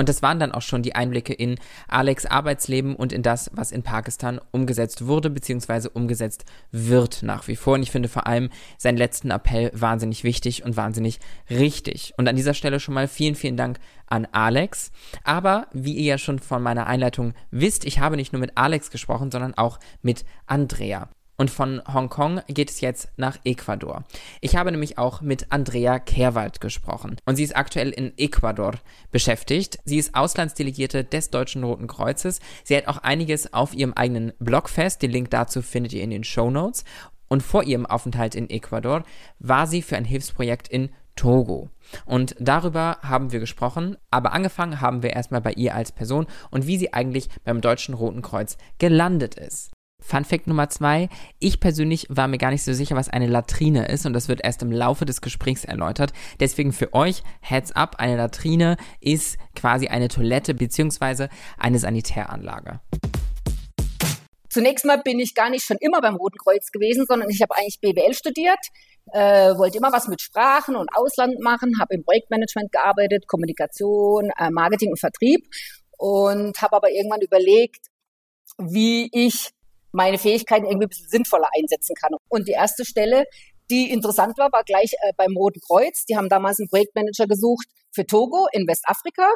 Und das waren dann auch schon die Einblicke in Alex Arbeitsleben und in das, was in Pakistan umgesetzt wurde bzw. umgesetzt wird nach wie vor. Und ich finde vor allem seinen letzten Appell wahnsinnig wichtig und wahnsinnig richtig. Und an dieser Stelle schon mal vielen, vielen Dank an Alex. Aber wie ihr ja schon von meiner Einleitung wisst, ich habe nicht nur mit Alex gesprochen, sondern auch mit Andrea. Und von Hongkong geht es jetzt nach Ecuador. Ich habe nämlich auch mit Andrea Kehrwald gesprochen. Und sie ist aktuell in Ecuador beschäftigt. Sie ist Auslandsdelegierte des Deutschen Roten Kreuzes. Sie hat auch einiges auf ihrem eigenen Blog fest. Den Link dazu findet ihr in den Show Notes. Und vor ihrem Aufenthalt in Ecuador war sie für ein Hilfsprojekt in Togo. Und darüber haben wir gesprochen, aber angefangen haben wir erstmal bei ihr als Person und wie sie eigentlich beim Deutschen Roten Kreuz gelandet ist. Fun Fact Nummer zwei. Ich persönlich war mir gar nicht so sicher, was eine Latrine ist und das wird erst im Laufe des Gesprächs erläutert. Deswegen für euch, Heads up, eine Latrine ist quasi eine Toilette beziehungsweise eine Sanitäranlage. Zunächst mal bin ich gar nicht schon immer beim Roten Kreuz gewesen, sondern ich habe eigentlich BWL studiert, äh, wollte immer was mit Sprachen und Ausland machen, habe im Projektmanagement gearbeitet, Kommunikation, äh, Marketing und Vertrieb und habe aber irgendwann überlegt, wie ich meine Fähigkeiten irgendwie ein bisschen sinnvoller einsetzen kann. Und die erste Stelle, die interessant war, war gleich äh, beim Roten Kreuz. Die haben damals einen Projektmanager gesucht für Togo in Westafrika.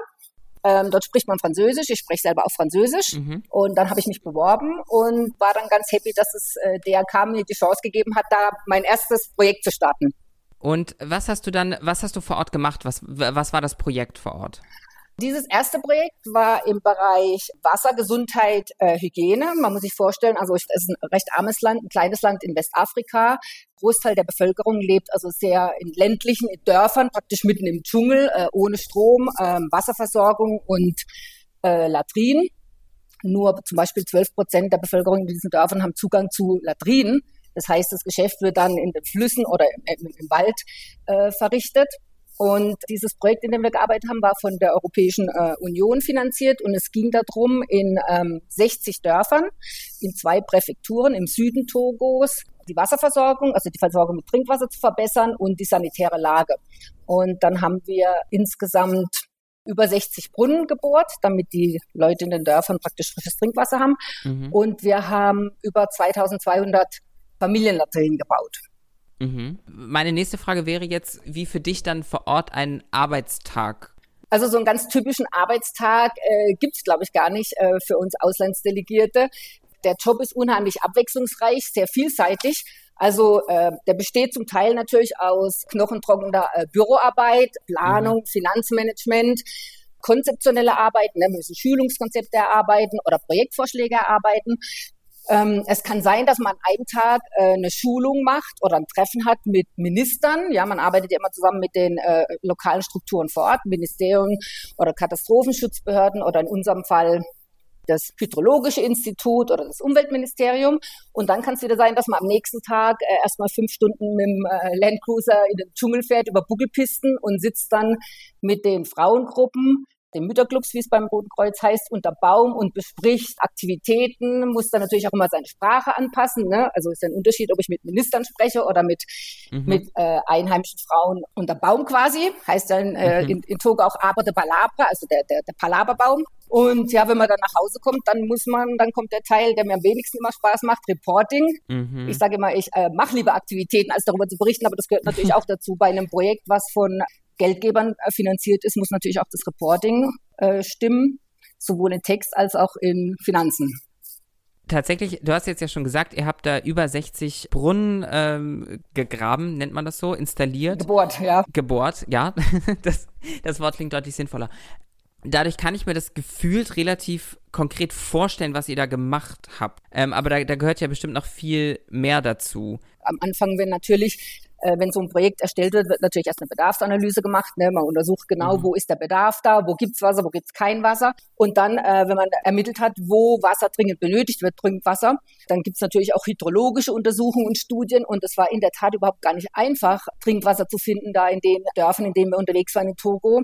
Ähm, dort spricht man Französisch, ich spreche selber auch Französisch. Mhm. Und dann habe ich mich beworben und war dann ganz happy, dass es äh, DRK mir die Chance gegeben hat, da mein erstes Projekt zu starten. Und was hast du dann, was hast du vor Ort gemacht? Was, was war das Projekt vor Ort? Dieses erste Projekt war im Bereich Wasser, Gesundheit, äh, Hygiene. Man muss sich vorstellen, also es ist ein recht armes Land, ein kleines Land in Westafrika. Großteil der Bevölkerung lebt also sehr in ländlichen in Dörfern, praktisch mitten im Dschungel, äh, ohne Strom, äh, Wasserversorgung und äh, Latrinen. Nur zum Beispiel 12 Prozent der Bevölkerung in diesen Dörfern haben Zugang zu Latrinen. Das heißt, das Geschäft wird dann in den Flüssen oder im, im Wald äh, verrichtet. Und dieses Projekt, in dem wir gearbeitet haben, war von der Europäischen äh, Union finanziert und es ging darum, in ähm, 60 Dörfern, in zwei Präfekturen im Süden Togos, die Wasserversorgung, also die Versorgung mit Trinkwasser zu verbessern und die sanitäre Lage. Und dann haben wir insgesamt über 60 Brunnen gebohrt, damit die Leute in den Dörfern praktisch frisches Trinkwasser haben. Mhm. Und wir haben über 2200 Familienlatrinen gebaut. Mhm. Meine nächste Frage wäre jetzt, wie für dich dann vor Ort ein Arbeitstag? Also so einen ganz typischen Arbeitstag äh, gibt es, glaube ich, gar nicht äh, für uns Auslandsdelegierte. Der Job ist unheimlich abwechslungsreich, sehr vielseitig. Also äh, der besteht zum Teil natürlich aus knochentrockener äh, Büroarbeit, Planung, mhm. Finanzmanagement, konzeptionelle Arbeiten, ne, wir müssen Schulungskonzepte erarbeiten oder Projektvorschläge erarbeiten. Ähm, es kann sein, dass man an einem Tag äh, eine Schulung macht oder ein Treffen hat mit Ministern. Ja, man arbeitet ja immer zusammen mit den äh, lokalen Strukturen vor Ort, Ministerien oder Katastrophenschutzbehörden oder in unserem Fall das Hydrologische Institut oder das Umweltministerium. Und dann kann es wieder sein, dass man am nächsten Tag äh, erstmal fünf Stunden mit dem äh, Landcruiser in den Dschungel fährt über Buckelpisten und sitzt dann mit den Frauengruppen den Mütterclubs, wie es beim Roten Kreuz heißt, unter Baum und bespricht Aktivitäten, muss dann natürlich auch immer seine Sprache anpassen. Ne? Also ist ja ein Unterschied, ob ich mit Ministern spreche oder mit, mhm. mit äh, einheimischen Frauen unter Baum quasi. Heißt dann äh, mhm. in, in Togo auch Aber de Palabra, also der, der, der Palaberbaum. Und ja, wenn man dann nach Hause kommt, dann muss man, dann kommt der Teil, der mir am wenigsten immer Spaß macht, Reporting. Mhm. Ich sage immer, ich äh, mache lieber Aktivitäten, als darüber zu berichten, aber das gehört natürlich <laughs> auch dazu bei einem Projekt, was von Geldgebern äh, finanziert ist, muss natürlich auch das Reporting äh, stimmen, sowohl in Text als auch in Finanzen. Tatsächlich, du hast jetzt ja schon gesagt, ihr habt da über 60 Brunnen ähm, gegraben, nennt man das so, installiert. Gebohrt, ja. Gebohrt, ja. <laughs> das, das Wort klingt deutlich sinnvoller. Dadurch kann ich mir das gefühlt relativ konkret vorstellen, was ihr da gemacht habt. Ähm, aber da, da gehört ja bestimmt noch viel mehr dazu. Am Anfang, wenn natürlich äh, wenn so ein Projekt erstellt wird, wird natürlich erst eine Bedarfsanalyse gemacht. Ne? Man untersucht genau, mhm. wo ist der Bedarf da, wo gibt's Wasser, wo gibt's kein Wasser. Und dann, äh, wenn man ermittelt hat, wo Wasser dringend benötigt wird, dringend Wasser, dann gibt's natürlich auch hydrologische Untersuchungen und Studien. Und es war in der Tat überhaupt gar nicht einfach, Trinkwasser zu finden da in den Dörfern, in denen wir unterwegs waren in Togo.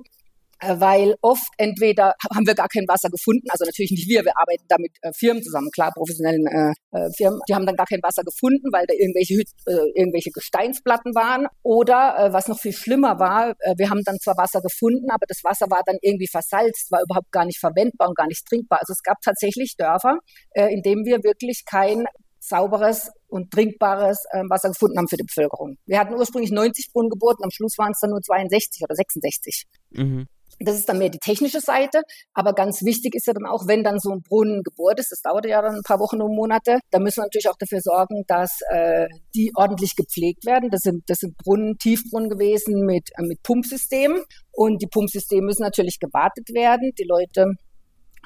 Äh, weil oft entweder haben wir gar kein Wasser gefunden, also natürlich nicht wir, wir arbeiten da mit äh, Firmen zusammen, klar, professionellen äh, äh, Firmen, die haben dann gar kein Wasser gefunden, weil da irgendwelche, äh, irgendwelche Gesteinsplatten waren. Oder äh, was noch viel schlimmer war, äh, wir haben dann zwar Wasser gefunden, aber das Wasser war dann irgendwie versalzt, war überhaupt gar nicht verwendbar und gar nicht trinkbar. Also es gab tatsächlich Dörfer, äh, in denen wir wirklich kein sauberes und trinkbares äh, Wasser gefunden haben für die Bevölkerung. Wir hatten ursprünglich 90 Brunnen und am Schluss waren es dann nur 62 oder 66. Mhm. Das ist dann mehr die technische Seite. Aber ganz wichtig ist ja dann auch, wenn dann so ein Brunnen gebohrt ist, das dauert ja dann ein paar Wochen und Monate, dann müssen wir natürlich auch dafür sorgen, dass äh, die ordentlich gepflegt werden. Das sind, das sind Brunnen, Tiefbrunnen gewesen mit, äh, mit Pumpsystemen. Und die Pumpsysteme müssen natürlich gewartet werden. Die Leute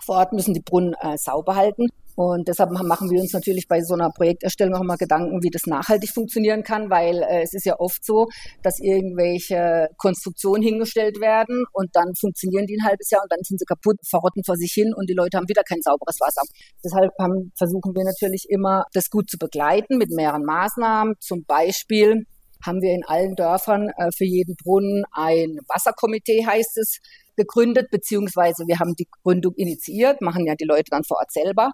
vor Ort müssen die Brunnen äh, sauber halten. Und deshalb machen wir uns natürlich bei so einer Projekterstellung auch mal Gedanken, wie das nachhaltig funktionieren kann, weil äh, es ist ja oft so, dass irgendwelche Konstruktionen hingestellt werden und dann funktionieren die ein halbes Jahr und dann sind sie kaputt, verrotten vor sich hin und die Leute haben wieder kein sauberes Wasser. Deshalb haben, versuchen wir natürlich immer, das gut zu begleiten mit mehreren Maßnahmen. Zum Beispiel haben wir in allen Dörfern äh, für jeden Brunnen ein Wasserkomitee, heißt es, gegründet, beziehungsweise wir haben die Gründung initiiert, machen ja die Leute dann vor Ort selber.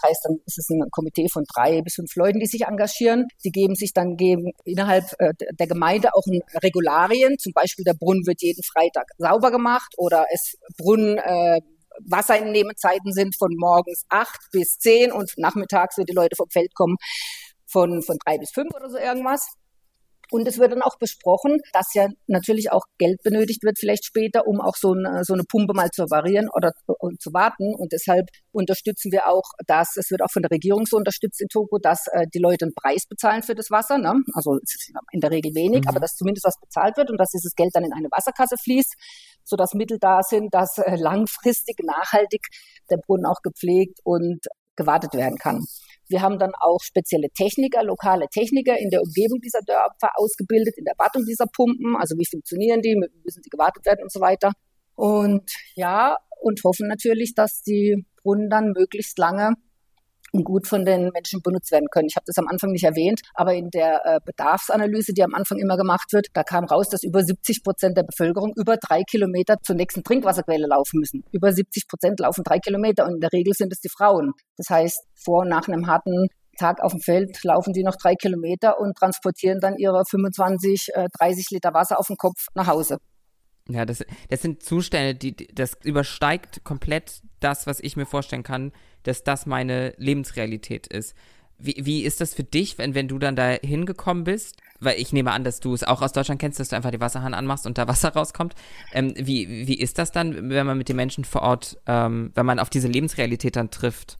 Das heißt, dann ist es ein Komitee von drei bis fünf Leuten, die sich engagieren. Die geben sich dann geben innerhalb äh, der Gemeinde auch Regularien. Zum Beispiel der Brunnen wird jeden Freitag sauber gemacht oder es Brunnen äh, Wasserentnehmenzeiten sind von morgens acht bis zehn und nachmittags, wenn die Leute vom Feld kommen, von, von drei bis fünf oder so irgendwas. Und es wird dann auch besprochen, dass ja natürlich auch Geld benötigt wird, vielleicht später, um auch so eine, so eine Pumpe mal zu reparieren oder zu warten. Und deshalb unterstützen wir auch, dass es wird auch von der Regierung so unterstützt in Togo, dass äh, die Leute einen Preis bezahlen für das Wasser. Ne? Also in der Regel wenig, mhm. aber dass zumindest was bezahlt wird und dass dieses Geld dann in eine Wasserkasse fließt, sodass Mittel da sind, dass äh, langfristig, nachhaltig der Brunnen auch gepflegt und gewartet werden kann. Wir haben dann auch spezielle Techniker, lokale Techniker in der Umgebung dieser Dörfer ausgebildet, in der Wartung dieser Pumpen. Also wie funktionieren die, müssen sie gewartet werden und so weiter. Und ja, und hoffen natürlich, dass die Brunnen dann möglichst lange gut von den Menschen benutzt werden können. Ich habe das am Anfang nicht erwähnt, aber in der äh, Bedarfsanalyse, die am Anfang immer gemacht wird, da kam raus, dass über 70 Prozent der Bevölkerung über drei Kilometer zur nächsten Trinkwasserquelle laufen müssen. Über 70 Prozent laufen drei Kilometer und in der Regel sind es die Frauen. Das heißt, vor und nach einem harten Tag auf dem Feld laufen die noch drei Kilometer und transportieren dann ihre 25, äh, 30 Liter Wasser auf dem Kopf nach Hause. Ja, das, das sind Zustände, die, das übersteigt komplett das, was ich mir vorstellen kann, dass das meine Lebensrealität ist. Wie, wie ist das für dich, wenn, wenn du dann da hingekommen bist? Weil ich nehme an, dass du es auch aus Deutschland kennst, dass du einfach die Wasserhahn anmachst und da Wasser <laughs> rauskommt. Ähm, wie, wie ist das dann, wenn man mit den Menschen vor Ort, ähm, wenn man auf diese Lebensrealität dann trifft?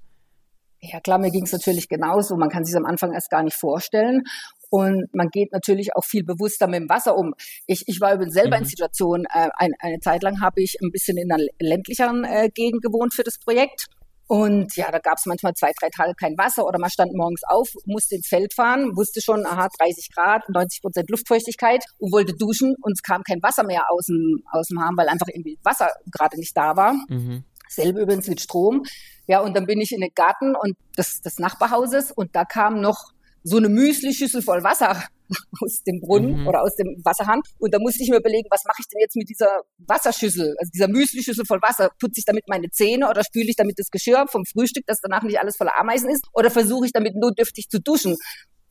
Ja, klar, mir ging es natürlich genauso. Man kann sich am Anfang erst gar nicht vorstellen. Und man geht natürlich auch viel bewusster mit dem Wasser um. Ich, ich war übrigens selber mhm. in Situationen, äh, ein, eine Zeit lang habe ich ein bisschen in einer ländlicheren äh, Gegend gewohnt für das Projekt. Und ja, da gab es manchmal zwei, drei Tage kein Wasser oder man stand morgens auf, musste ins Feld fahren, wusste schon, aha, 30 Grad, 90 Prozent Luftfeuchtigkeit und wollte duschen und es kam kein Wasser mehr aus dem, aus dem Hahn, weil einfach irgendwie Wasser gerade nicht da war. Mhm. Selbe übrigens mit Strom. Ja, und dann bin ich in den Garten und des, des Nachbarhauses und da kam noch so eine Müsli-Schüssel voll Wasser <laughs> aus dem Brunnen mhm. oder aus dem Wasserhahn. Und da musste ich mir überlegen, was mache ich denn jetzt mit dieser Wasserschüssel, also dieser Müsli-Schüssel voll Wasser? Putze ich damit meine Zähne oder spüle ich damit das Geschirr vom Frühstück, dass danach nicht alles voller Ameisen ist? Oder versuche ich damit notdürftig zu duschen?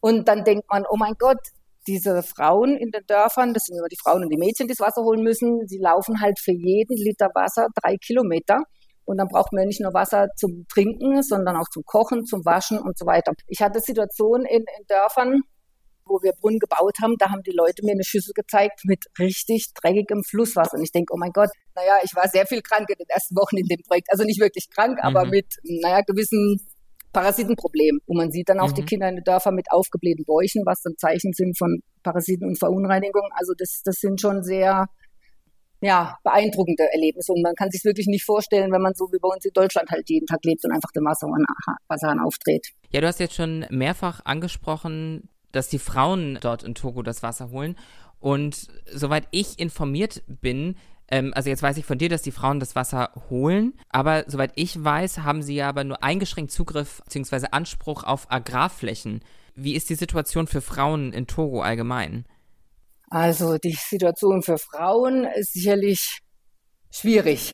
Und dann denkt man, oh mein Gott, diese Frauen in den Dörfern, das sind immer die Frauen und die Mädchen, die das Wasser holen müssen, sie laufen halt für jeden Liter Wasser drei Kilometer. Und dann braucht man nicht nur Wasser zum Trinken, sondern auch zum Kochen, zum Waschen und so weiter. Ich hatte Situationen in, in Dörfern, wo wir Brunnen gebaut haben, da haben die Leute mir eine Schüssel gezeigt mit richtig dreckigem Flusswasser. Und ich denke, oh mein Gott, naja, ich war sehr viel krank in den ersten Wochen in dem Projekt. Also nicht wirklich krank, mhm. aber mit, naja, gewissen Parasitenproblemen. Und man sieht dann auch mhm. die Kinder in den Dörfern mit aufgeblähten Bäuchen, was dann Zeichen sind von Parasiten und Verunreinigung. Also das, das sind schon sehr ja, beeindruckende Erlebnisse. Und man kann sich wirklich nicht vorstellen, wenn man so wie bei uns in Deutschland halt jeden Tag lebt und einfach den Wasserhahn, Wasserhahn aufdreht. Ja, du hast jetzt schon mehrfach angesprochen, dass die Frauen dort in Togo das Wasser holen. Und soweit ich informiert bin, ähm, also jetzt weiß ich von dir, dass die Frauen das Wasser holen, aber soweit ich weiß, haben sie ja aber nur eingeschränkt Zugriff bzw. Anspruch auf Agrarflächen. Wie ist die Situation für Frauen in Togo allgemein? Also die Situation für Frauen ist sicherlich schwierig.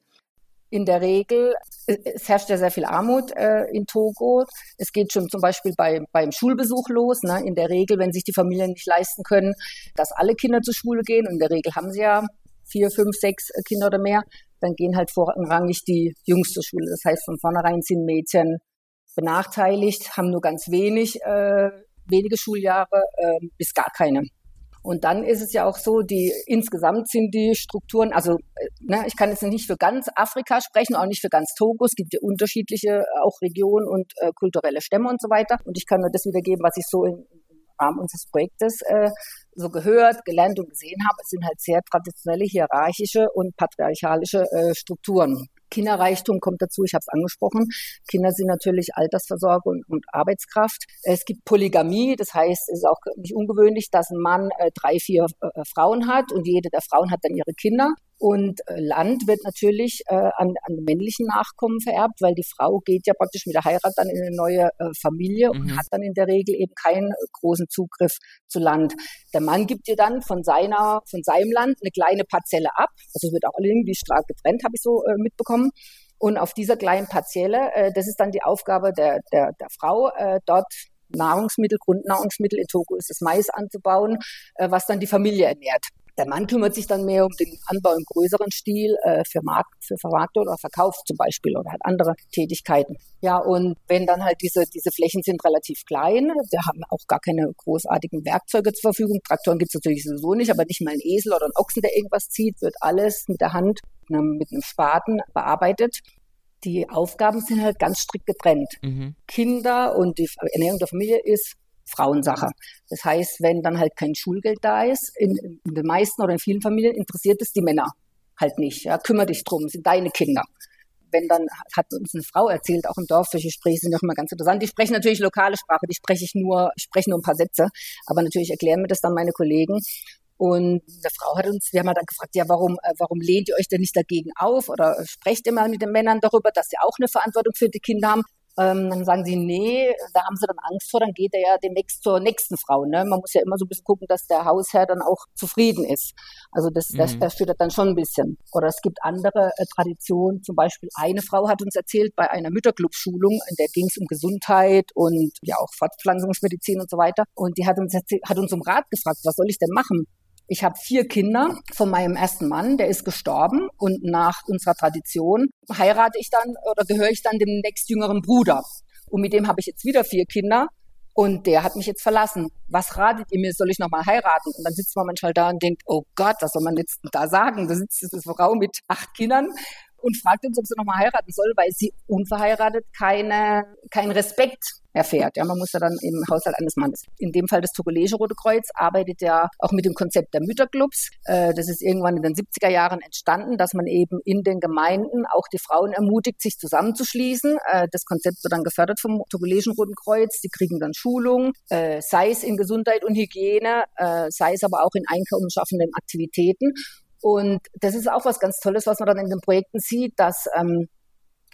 In der Regel, es herrscht ja sehr viel Armut äh, in Togo. Es geht schon zum Beispiel bei, beim Schulbesuch los. Ne? In der Regel, wenn sich die Familien nicht leisten können, dass alle Kinder zur Schule gehen, und in der Regel haben sie ja vier, fünf, sechs Kinder oder mehr, dann gehen halt vorrangig die Jungs zur Schule. Das heißt, von vornherein sind Mädchen benachteiligt, haben nur ganz wenig, äh, wenige Schuljahre äh, bis gar keine. Und dann ist es ja auch so, die insgesamt sind die Strukturen, also äh, ne, ich kann jetzt nicht für ganz Afrika sprechen, auch nicht für ganz Togo. Es gibt ja unterschiedliche äh, auch Regionen und äh, kulturelle Stämme und so weiter. Und ich kann nur das wiedergeben, was ich so im Rahmen unseres Projektes äh, so gehört, gelernt und gesehen habe. Es sind halt sehr traditionelle, hierarchische und patriarchalische äh, Strukturen. Kinderreichtum kommt dazu, ich habe es angesprochen. Kinder sind natürlich Altersversorgung und, und, Arbeitskraft. Es gibt Polygamie, das heißt, es ist auch nicht ungewöhnlich, dass ein Mann äh, drei, vier äh, Frauen hat und jede der Frauen hat dann ihre Kinder. Und äh, Land wird natürlich äh, an, an männlichen Nachkommen vererbt, weil die Frau geht ja praktisch mit der Heirat dann in eine neue äh, Familie mhm. und hat dann in der Regel eben keinen großen Zugriff zu Land. Der Mann gibt ihr dann von seiner, von seinem Land eine kleine Parzelle ab. Also es wird auch irgendwie stark getrennt, habe ich so äh, mitbekommen. Und auf dieser kleinen Parzelle, äh, das ist dann die Aufgabe der, der, der Frau, äh, dort Nahrungsmittel, Grundnahrungsmittel in Togo ist das Mais anzubauen, äh, was dann die Familie ernährt. Der Mann kümmert sich dann mehr um den Anbau im größeren Stil äh, für Markt, für Vermarktung oder Verkauf zum Beispiel oder halt andere Tätigkeiten. Ja, und wenn dann halt diese, diese Flächen sind relativ klein, wir haben auch gar keine großartigen Werkzeuge zur Verfügung. Traktoren gibt es natürlich sowieso nicht, aber nicht mal ein Esel oder ein Ochsen, der irgendwas zieht, wird alles mit der Hand, mit einem Spaten bearbeitet die Aufgaben sind halt ganz strikt getrennt. Mhm. Kinder und die Ernährung der Familie ist Frauensache. Das heißt, wenn dann halt kein Schulgeld da ist, in, in den meisten oder in vielen Familien interessiert es die Männer halt nicht. Ja, kümmere dich drum, sind deine Kinder. Wenn dann hat uns eine Frau erzählt, auch im Dorf, solche Gespräche sind auch immer ganz interessant. Die sprechen natürlich lokale Sprache, die spreche ich nur, ich spreche nur ein paar Sätze, aber natürlich erklären mir das dann meine Kollegen. Und eine Frau hat uns, wir haben dann gefragt, ja, warum, äh, warum lehnt ihr euch denn nicht dagegen auf oder sprecht mal mit den Männern darüber, dass sie auch eine Verantwortung für die Kinder haben? Ähm, dann sagen sie, nee, da haben sie dann Angst vor, dann geht er ja demnächst zur nächsten Frau. Ne? Man muss ja immer so ein bisschen gucken, dass der Hausherr dann auch zufrieden ist. Also das, mhm. das, das führt dann schon ein bisschen. Oder es gibt andere äh, Traditionen, zum Beispiel eine Frau hat uns erzählt, bei einer Mütterclub-Schulung, in der ging es um Gesundheit und ja auch Fortpflanzungsmedizin und so weiter. Und die hat uns, hat uns um Rat gefragt, was soll ich denn machen? Ich habe vier Kinder von meinem ersten Mann, der ist gestorben und nach unserer Tradition heirate ich dann oder gehöre ich dann dem nächstjüngeren Bruder. Und mit dem habe ich jetzt wieder vier Kinder und der hat mich jetzt verlassen. Was ratet ihr mir? Soll ich nochmal heiraten? Und dann sitzt man manchmal da und denkt, oh Gott, was soll man jetzt da sagen? Da sitzt eine Frau mit acht Kindern und fragt uns, ob sie nochmal heiraten soll, weil sie unverheiratet keine, keinen Respekt erfährt. Ja, man muss ja dann im Haushalt eines Mannes. In dem Fall das Togolesische Rote Kreuz arbeitet ja auch mit dem Konzept der Mütterclubs. Äh, das ist irgendwann in den 70er Jahren entstanden, dass man eben in den Gemeinden auch die Frauen ermutigt, sich zusammenzuschließen. Äh, das Konzept wird dann gefördert vom Togolesischen Roten Kreuz. Die kriegen dann Schulung, äh, sei es in Gesundheit und Hygiene, sei es aber auch in einkommensschaffenden Aktivitäten. Und das ist auch was ganz Tolles, was man dann in den Projekten sieht, dass ähm,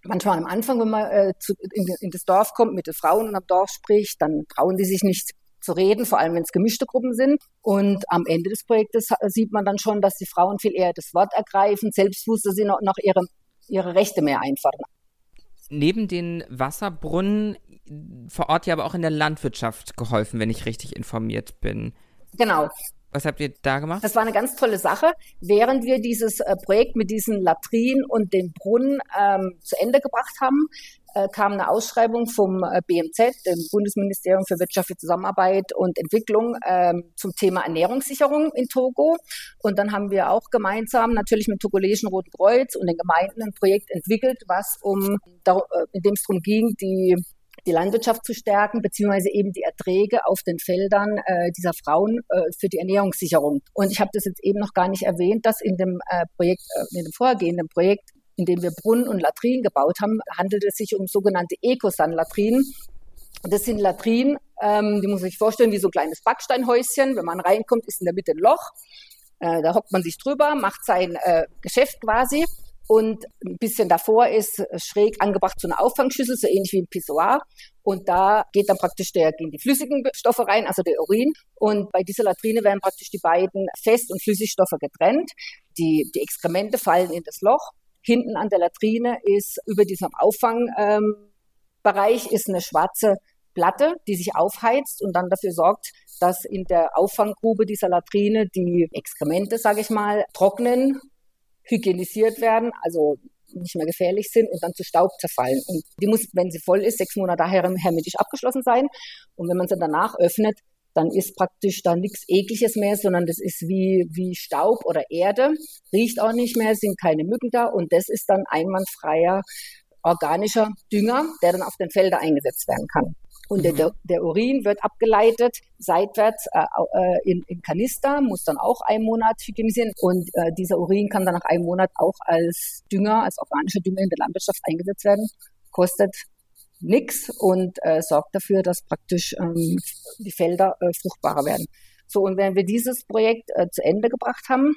manchmal am Anfang, wenn man äh, zu, in, in, das Dorf kommt, mit den Frauen am Dorf spricht, dann trauen die sich nicht zu reden, vor allem wenn es gemischte Gruppen sind. Und am Ende des Projektes sieht man dann schon, dass die Frauen viel eher das Wort ergreifen, selbstbewusster sind und noch ihre, ihre Rechte mehr einfordern. Neben den Wasserbrunnen vor Ort ja aber auch in der Landwirtschaft geholfen, wenn ich richtig informiert bin. Genau. Was habt ihr da gemacht? Das war eine ganz tolle Sache. Während wir dieses äh, Projekt mit diesen Latrinen und den Brunnen ähm, zu Ende gebracht haben, äh, kam eine Ausschreibung vom äh, BMZ, dem Bundesministerium für Wirtschaftliche Zusammenarbeit und Entwicklung, ähm, zum Thema Ernährungssicherung in Togo. Und dann haben wir auch gemeinsam natürlich mit Togolesischen Roten Kreuz und den Gemeinden ein Projekt entwickelt, was um, äh, in dem es darum ging, die die Landwirtschaft zu stärken, beziehungsweise eben die Erträge auf den Feldern äh, dieser Frauen äh, für die Ernährungssicherung. Und ich habe das jetzt eben noch gar nicht erwähnt, dass in dem äh, Projekt, äh, in dem vorhergehenden Projekt, in dem wir Brunnen und Latrinen gebaut haben, handelt es sich um sogenannte Ecosan-Latrinen. Das sind Latrinen, ähm, die muss man sich vorstellen, wie so ein kleines Backsteinhäuschen. Wenn man reinkommt, ist in der Mitte ein Loch. Äh, da hockt man sich drüber, macht sein äh, Geschäft quasi und ein bisschen davor ist schräg angebracht so eine Auffangschüssel, so ähnlich wie ein Pissoir. Und da geht dann praktisch der, gehen die flüssigen Stoffe rein, also der Urin. Und bei dieser Latrine werden praktisch die beiden Fest- und Flüssigstoffe getrennt. Die, die Exkremente fallen in das Loch. Hinten an der Latrine ist über diesem Auffangbereich ähm, ist eine schwarze Platte, die sich aufheizt und dann dafür sorgt, dass in der Auffanggrube dieser Latrine die Exkremente, sage ich mal, trocknen hygienisiert werden, also nicht mehr gefährlich sind und dann zu Staub zerfallen. Und die muss, wenn sie voll ist, sechs Monate hermetisch abgeschlossen sein. Und wenn man sie danach öffnet, dann ist praktisch da nichts Ekliges mehr, sondern das ist wie, wie Staub oder Erde, riecht auch nicht mehr, sind keine Mücken da und das ist dann einwandfreier organischer Dünger, der dann auf den Feldern eingesetzt werden kann. Und mhm. der, der, Urin wird abgeleitet seitwärts äh, äh, in, in Kanister, muss dann auch einen Monat hygienisieren. Und äh, dieser Urin kann dann nach einem Monat auch als Dünger, als organischer Dünger in der Landwirtschaft eingesetzt werden. Kostet nichts und äh, sorgt dafür, dass praktisch ähm, die Felder äh, fruchtbarer werden. So, und wenn wir dieses Projekt äh, zu Ende gebracht haben,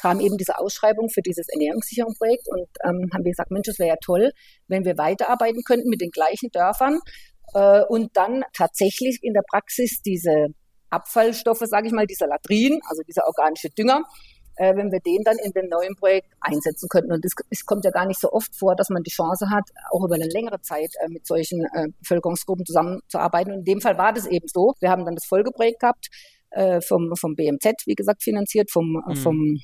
kam eben diese Ausschreibung für dieses Ernährungssicherungsprojekt und ähm, haben wir gesagt, Mensch, es wäre ja toll, wenn wir weiterarbeiten könnten mit den gleichen Dörfern äh, und dann tatsächlich in der Praxis diese Abfallstoffe, sage ich mal, dieser Latrin, also dieser organische Dünger, äh, wenn wir den dann in dem neuen Projekt einsetzen könnten. Und es kommt ja gar nicht so oft vor, dass man die Chance hat, auch über eine längere Zeit äh, mit solchen äh, Bevölkerungsgruppen zusammenzuarbeiten. Und in dem Fall war das eben so. Wir haben dann das Folgeprojekt gehabt, äh, vom, vom BMZ, wie gesagt, finanziert, vom, mhm. vom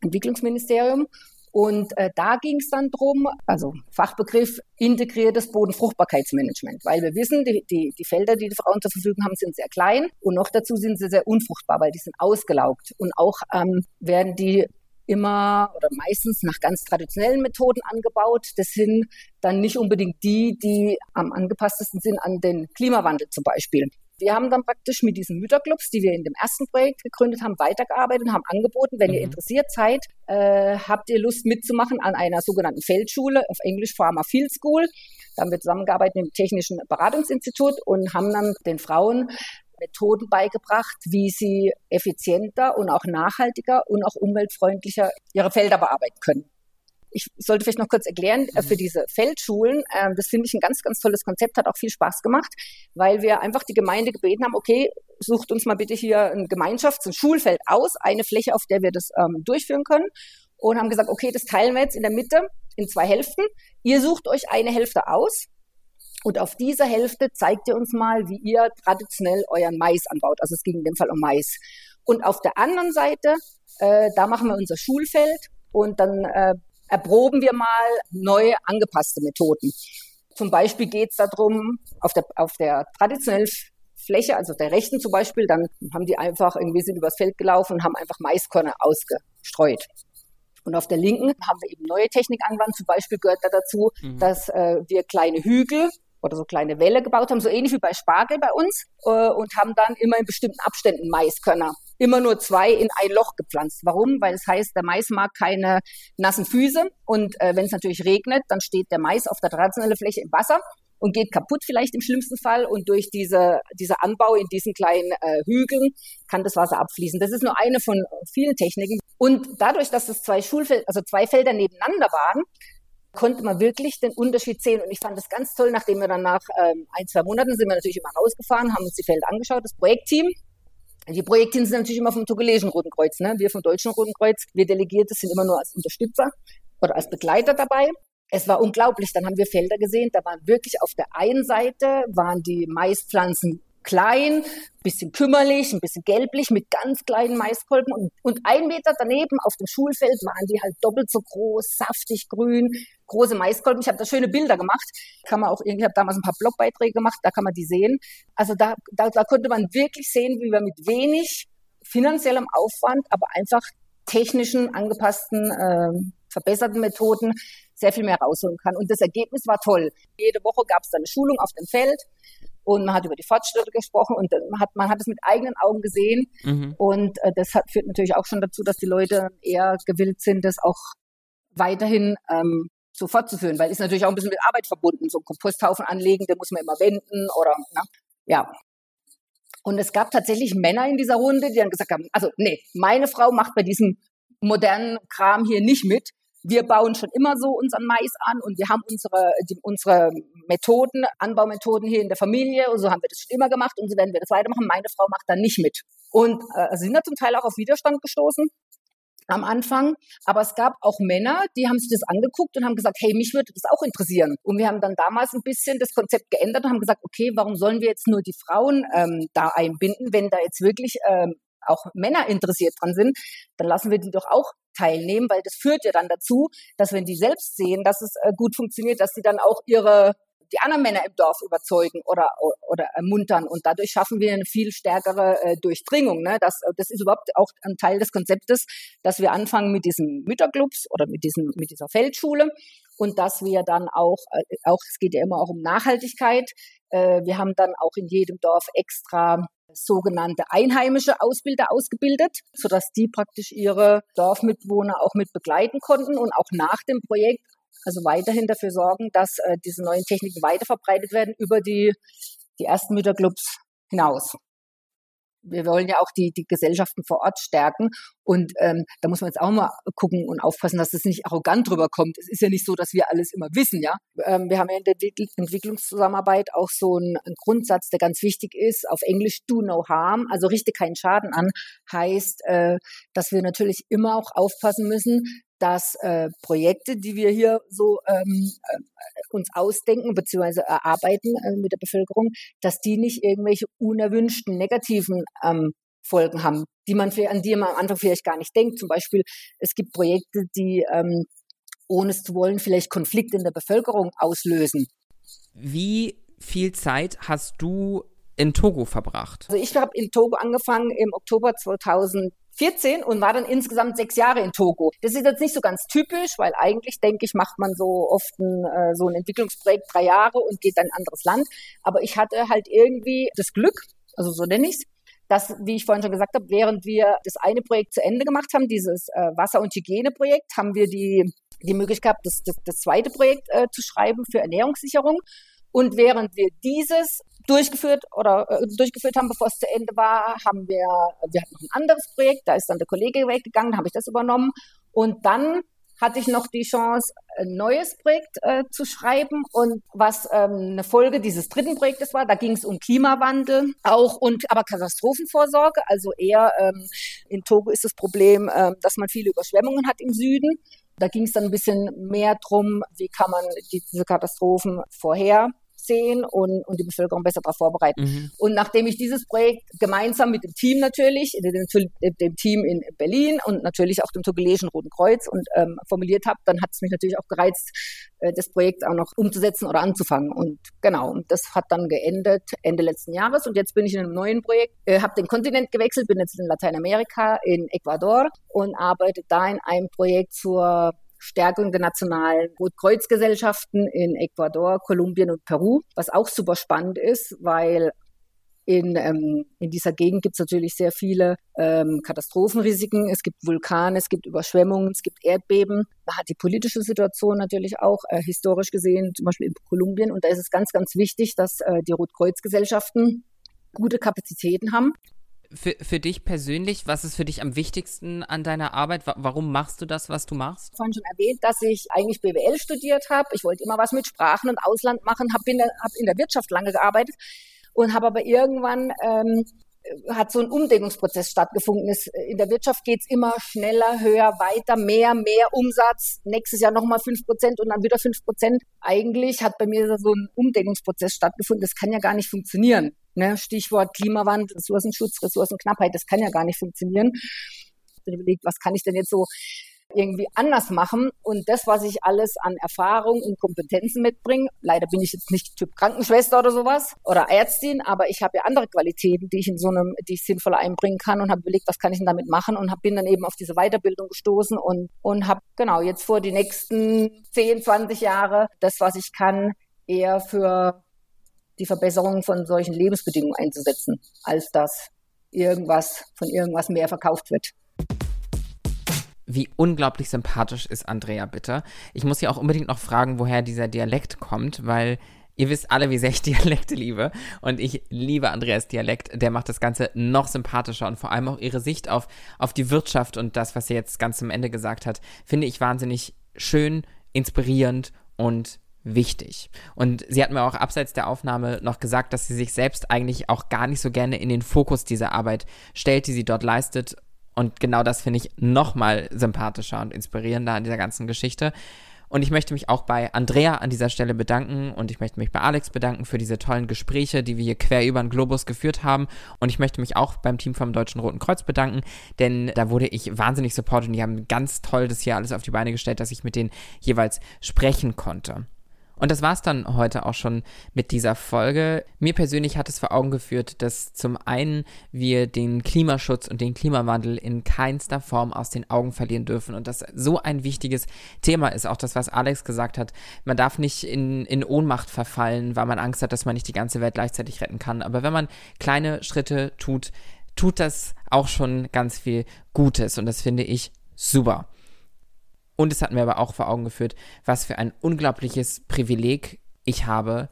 Entwicklungsministerium. Und äh, da ging es dann drum, also Fachbegriff integriertes Bodenfruchtbarkeitsmanagement, weil wir wissen, die, die, die Felder, die die Frauen zur Verfügung haben, sind sehr klein und noch dazu sind sie sehr unfruchtbar, weil die sind ausgelaugt. Und auch ähm, werden die immer oder meistens nach ganz traditionellen Methoden angebaut. Das sind dann nicht unbedingt die, die am angepasstesten sind an den Klimawandel zum Beispiel. Wir haben dann praktisch mit diesen Mütterclubs, die wir in dem ersten Projekt gegründet haben, weitergearbeitet und haben angeboten, wenn mhm. ihr interessiert seid, äh, habt ihr Lust mitzumachen an einer sogenannten Feldschule, auf Englisch Farmer Field School. Da haben wir zusammengearbeitet mit dem Technischen Beratungsinstitut und haben dann den Frauen Methoden beigebracht, wie sie effizienter und auch nachhaltiger und auch umweltfreundlicher ihre Felder bearbeiten können. Ich sollte vielleicht noch kurz erklären, äh, für mhm. diese Feldschulen, äh, das finde ich ein ganz, ganz tolles Konzept, hat auch viel Spaß gemacht, weil wir einfach die Gemeinde gebeten haben, okay, sucht uns mal bitte hier ein Gemeinschafts-, ein Schulfeld aus, eine Fläche, auf der wir das ähm, durchführen können und haben gesagt, okay, das teilen wir jetzt in der Mitte in zwei Hälften. Ihr sucht euch eine Hälfte aus und auf dieser Hälfte zeigt ihr uns mal, wie ihr traditionell euren Mais anbaut. Also es ging in dem Fall um Mais. Und auf der anderen Seite, äh, da machen wir unser Schulfeld und dann äh, erproben wir mal neue angepasste Methoden. Zum Beispiel geht es darum, auf der, auf der traditionellen Fläche, also der rechten zum Beispiel, dann haben die einfach irgendwie sind übers Feld gelaufen und haben einfach Maiskörner ausgestreut. Und auf der linken haben wir eben neue Technik angewandt. Zum Beispiel gehört da dazu, mhm. dass äh, wir kleine Hügel oder so kleine Wälle gebaut haben, so ähnlich wie bei Spargel bei uns, äh, und haben dann immer in bestimmten Abständen Maiskörner immer nur zwei in ein Loch gepflanzt. Warum? Weil es heißt, der Mais mag keine nassen Füße und äh, wenn es natürlich regnet, dann steht der Mais auf der traditionellen Fläche im Wasser und geht kaputt vielleicht im schlimmsten Fall und durch diese, dieser Anbau in diesen kleinen äh, Hügeln kann das Wasser abfließen. Das ist nur eine von vielen Techniken. Und dadurch, dass es zwei Schulfelder, also zwei Felder nebeneinander waren, konnte man wirklich den Unterschied sehen. Und ich fand das ganz toll, nachdem wir dann nach ähm, ein, zwei Monaten sind wir natürlich immer rausgefahren, haben uns die Felder angeschaut, das Projektteam. Die Projektteams sind natürlich immer vom togolesischen Roten Kreuz. Ne? Wir vom Deutschen Roten Kreuz, wir Delegierte sind immer nur als Unterstützer oder als Begleiter dabei. Es war unglaublich. Dann haben wir Felder gesehen, da waren wirklich auf der einen Seite waren die Maispflanzen klein, bisschen kümmerlich, ein bisschen gelblich mit ganz kleinen Maiskolben und, und ein Meter daneben auf dem Schulfeld waren die halt doppelt so groß, saftig grün, große Maiskolben. Ich habe da schöne Bilder gemacht. Kann man auch, ich habe damals ein paar Blogbeiträge gemacht, da kann man die sehen. Also da, da, da konnte man wirklich sehen, wie wir mit wenig finanziellem Aufwand, aber einfach technischen, angepassten, äh, verbesserten Methoden sehr viel mehr rausholen kann. Und das Ergebnis war toll. Jede Woche gab es eine Schulung auf dem Feld und man hat über die Fortschritte gesprochen und man hat, man hat es mit eigenen Augen gesehen. Mhm. Und äh, das hat, führt natürlich auch schon dazu, dass die Leute eher gewillt sind, das auch weiterhin ähm, so fortzuführen, weil ist natürlich auch ein bisschen mit Arbeit verbunden. So einen Komposthaufen anlegen, den muss man immer wenden oder, na, ja. Und es gab tatsächlich Männer in dieser Runde, die dann gesagt haben, also nee, meine Frau macht bei diesem modernen Kram hier nicht mit wir bauen schon immer so unseren Mais an und wir haben unsere, die, unsere Methoden, Anbaumethoden hier in der Familie und so haben wir das schon immer gemacht und so werden wir das weitermachen. Meine Frau macht da nicht mit. Und äh, sind da zum Teil auch auf Widerstand gestoßen am Anfang. Aber es gab auch Männer, die haben sich das angeguckt und haben gesagt, hey, mich würde das auch interessieren. Und wir haben dann damals ein bisschen das Konzept geändert und haben gesagt, okay, warum sollen wir jetzt nur die Frauen ähm, da einbinden, wenn da jetzt wirklich ähm, auch Männer interessiert dran sind, dann lassen wir die doch auch teilnehmen, weil das führt ja dann dazu, dass wenn die selbst sehen, dass es äh, gut funktioniert, dass sie dann auch ihre die anderen Männer im Dorf überzeugen oder, oder ermuntern. Und dadurch schaffen wir eine viel stärkere äh, Durchdringung. Ne? Das, das ist überhaupt auch ein Teil des Konzeptes, dass wir anfangen mit diesen Mütterclubs oder mit, diesem, mit dieser Feldschule und dass wir dann auch, äh, auch, es geht ja immer auch um Nachhaltigkeit, Äh, wir haben dann auch in jedem Dorf extra sogenannte einheimische Ausbilder ausgebildet, sodass die praktisch ihre Dorfmitbewohner auch mit begleiten konnten und auch nach dem Projekt also weiterhin dafür sorgen, dass äh, diese neuen Techniken weiterverbreitet werden über die, die ersten Mütterclubs hinaus wir wollen ja auch die, die Gesellschaften vor Ort stärken. Und ähm, da muss man jetzt auch mal gucken und aufpassen, dass das nicht arrogant rüberkommt. Es ist ja nicht so, dass wir alles immer wissen, ja. Ähm, wir haben ja in der Entwicklungszusammenarbeit auch so einen, einen Grundsatz, der ganz wichtig ist. Auf Englisch do no harm, also richte keinen Schaden an, heißt, äh, dass wir natürlich immer auch aufpassen müssen, dass äh, Projekte, die wir hier so ähm, äh, uns ausdenken bzw. erarbeiten äh, mit der Bevölkerung, dass die nicht irgendwelche unerwünschten negativen ähm, Folgen haben, die man an die man am Anfang vielleicht gar nicht denkt. Zum Beispiel, es gibt Projekte, die ähm, ohne es zu wollen vielleicht Konflikte in der Bevölkerung auslösen. Wie viel Zeit hast du in Togo verbracht? Also ich habe in Togo angefangen im Oktober 2000 14 und war dann insgesamt sechs Jahre in Togo. Das ist jetzt nicht so ganz typisch, weil eigentlich, denke ich, macht man so oft ein, äh, so ein Entwicklungsprojekt drei Jahre und geht dann in ein anderes Land. Aber ich hatte halt irgendwie das Glück, also so nenne ich es, dass, wie ich vorhin schon gesagt habe, während wir das eine Projekt zu Ende gemacht haben, dieses äh, Wasser- und Hygieneprojekt, haben wir die, die Möglichkeit, das, das, das zweite Projekt äh, zu schreiben für Ernährungssicherung. Und während wir dieses durchgeführt oder äh, durchgeführt haben, bevor es zu Ende war, haben wir, wir hatten noch ein anderes Projekt, da ist dann der Kollege weggegangen, habe ich das übernommen. Und dann hatte ich noch die Chance, ein neues Projekt äh, zu schreiben und was ähm, eine Folge dieses dritten Projektes war. Da ging es um Klimawandel auch und aber Katastrophenvorsorge. Also eher ähm, in Togo ist das Problem, äh, dass man viele Überschwemmungen hat im Süden. Da ging es dann ein bisschen mehr drum, wie kann man diese Katastrophen vorher sehen und, und die Bevölkerung besser darauf vorbereiten. Mhm. Und nachdem ich dieses Projekt gemeinsam mit dem Team natürlich, dem, dem Team in Berlin und natürlich auch dem togolesischen Roten Kreuz und ähm, formuliert habe, dann hat es mich natürlich auch gereizt, äh, das Projekt auch noch umzusetzen oder anzufangen. Und genau, und das hat dann geendet Ende letzten Jahres und jetzt bin ich in einem neuen Projekt, äh, habe den Kontinent gewechselt, bin jetzt in Lateinamerika, in Ecuador und arbeite da in einem Projekt zur Stärkung der nationalen Rotkreuzgesellschaften in Ecuador, Kolumbien und Peru, was auch super spannend ist, weil in, ähm, in dieser Gegend gibt es natürlich sehr viele ähm, Katastrophenrisiken. Es gibt Vulkane, es gibt Überschwemmungen, es gibt Erdbeben. Man hat die politische Situation natürlich auch äh, historisch gesehen, zum Beispiel in Kolumbien. Und da ist es ganz, ganz wichtig, dass äh, die Rotkreuzgesellschaften gute Kapazitäten haben für, für dich persönlich, was ist für dich am wichtigsten an deiner Arbeit? Warum machst du das, was du machst? Vorhin schon erwähnt, dass ich eigentlich BWL studiert habe. Ich wollte immer was mit Sprachen und Ausland machen, habe in, hab in der Wirtschaft lange gearbeitet und habe aber irgendwann ähm, hat so ein Umdenkungsprozess stattgefunden. in der Wirtschaft geht's immer schneller, höher, weiter, mehr, mehr Umsatz. Nächstes Jahr nochmal fünf Prozent und dann wieder fünf Prozent. Eigentlich hat bei mir so ein Umdenkungsprozess stattgefunden. Das kann ja gar nicht funktionieren. Ne? Stichwort Klimawandel, Ressourcenschutz, Ressourcenknappheit, das kann ja gar nicht funktionieren. Ich habe überlegt, was kann ich denn jetzt so irgendwie anders machen und das, was ich alles an Erfahrung und Kompetenzen mitbringe. Leider bin ich jetzt nicht Typ Krankenschwester oder sowas oder Ärztin, aber ich habe ja andere Qualitäten, die ich in so einem, die ich sinnvoll einbringen kann und habe überlegt, was kann ich denn damit machen und hab, bin dann eben auf diese Weiterbildung gestoßen und, und habe genau jetzt vor die nächsten 10, 20 Jahre das, was ich kann, eher für die Verbesserung von solchen Lebensbedingungen einzusetzen, als dass irgendwas von irgendwas mehr verkauft wird. Wie unglaublich sympathisch ist Andrea bitte. Ich muss ja auch unbedingt noch fragen, woher dieser Dialekt kommt, weil ihr wisst alle, wie sehr ich <laughs> Dialekte liebe. Und ich liebe Andreas Dialekt. Der macht das Ganze noch sympathischer und vor allem auch ihre Sicht auf, auf die Wirtschaft und das, was sie jetzt ganz zum Ende gesagt hat, finde ich wahnsinnig schön, inspirierend und wichtig. Und sie hat mir auch abseits der Aufnahme noch gesagt, dass sie sich selbst eigentlich auch gar nicht so gerne in den Fokus dieser Arbeit stellt, die sie dort leistet. Und genau das finde ich nochmal sympathischer und inspirierender an dieser ganzen Geschichte. Und ich möchte mich auch bei Andrea an dieser Stelle bedanken und ich möchte mich bei Alex bedanken für diese tollen Gespräche, die wir hier quer über den Globus geführt haben. Und ich möchte mich auch beim Team vom Deutschen Roten Kreuz bedanken, denn da wurde ich wahnsinnig supportet und die haben ganz toll das hier alles auf die Beine gestellt, dass ich mit denen jeweils sprechen konnte. Und das war's dann heute auch schon mit dieser Folge. Mir persönlich hat es vor Augen geführt, dass zum einen wir den Klimaschutz und den Klimawandel in keinster Form aus den Augen verlieren dürfen und das so ein wichtiges Thema ist. Auch das, was Alex gesagt hat. Man darf nicht in, in Ohnmacht verfallen, weil man Angst hat, dass man nicht die ganze Welt gleichzeitig retten kann. Aber wenn man kleine Schritte tut, tut das auch schon ganz viel Gutes und das finde ich super. Und es hat mir aber auch vor Augen geführt, was für ein unglaubliches Privileg ich habe,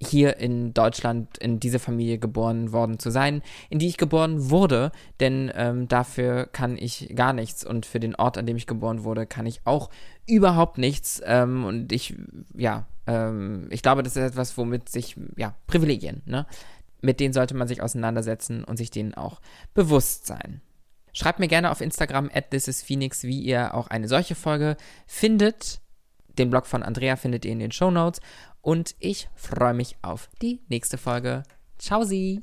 hier in Deutschland in diese Familie geboren worden zu sein, in die ich geboren wurde, denn ähm, dafür kann ich gar nichts und für den Ort, an dem ich geboren wurde, kann ich auch überhaupt nichts. Ähm, und ich, ja, ähm, ich glaube, das ist etwas, womit sich, ja, Privilegien, ne? Mit denen sollte man sich auseinandersetzen und sich denen auch bewusst sein. Schreibt mir gerne auf Instagram at thisisphoenix, wie ihr auch eine solche Folge findet. Den Blog von Andrea findet ihr in den Show Notes. Und ich freue mich auf die nächste Folge. Ciao Sie!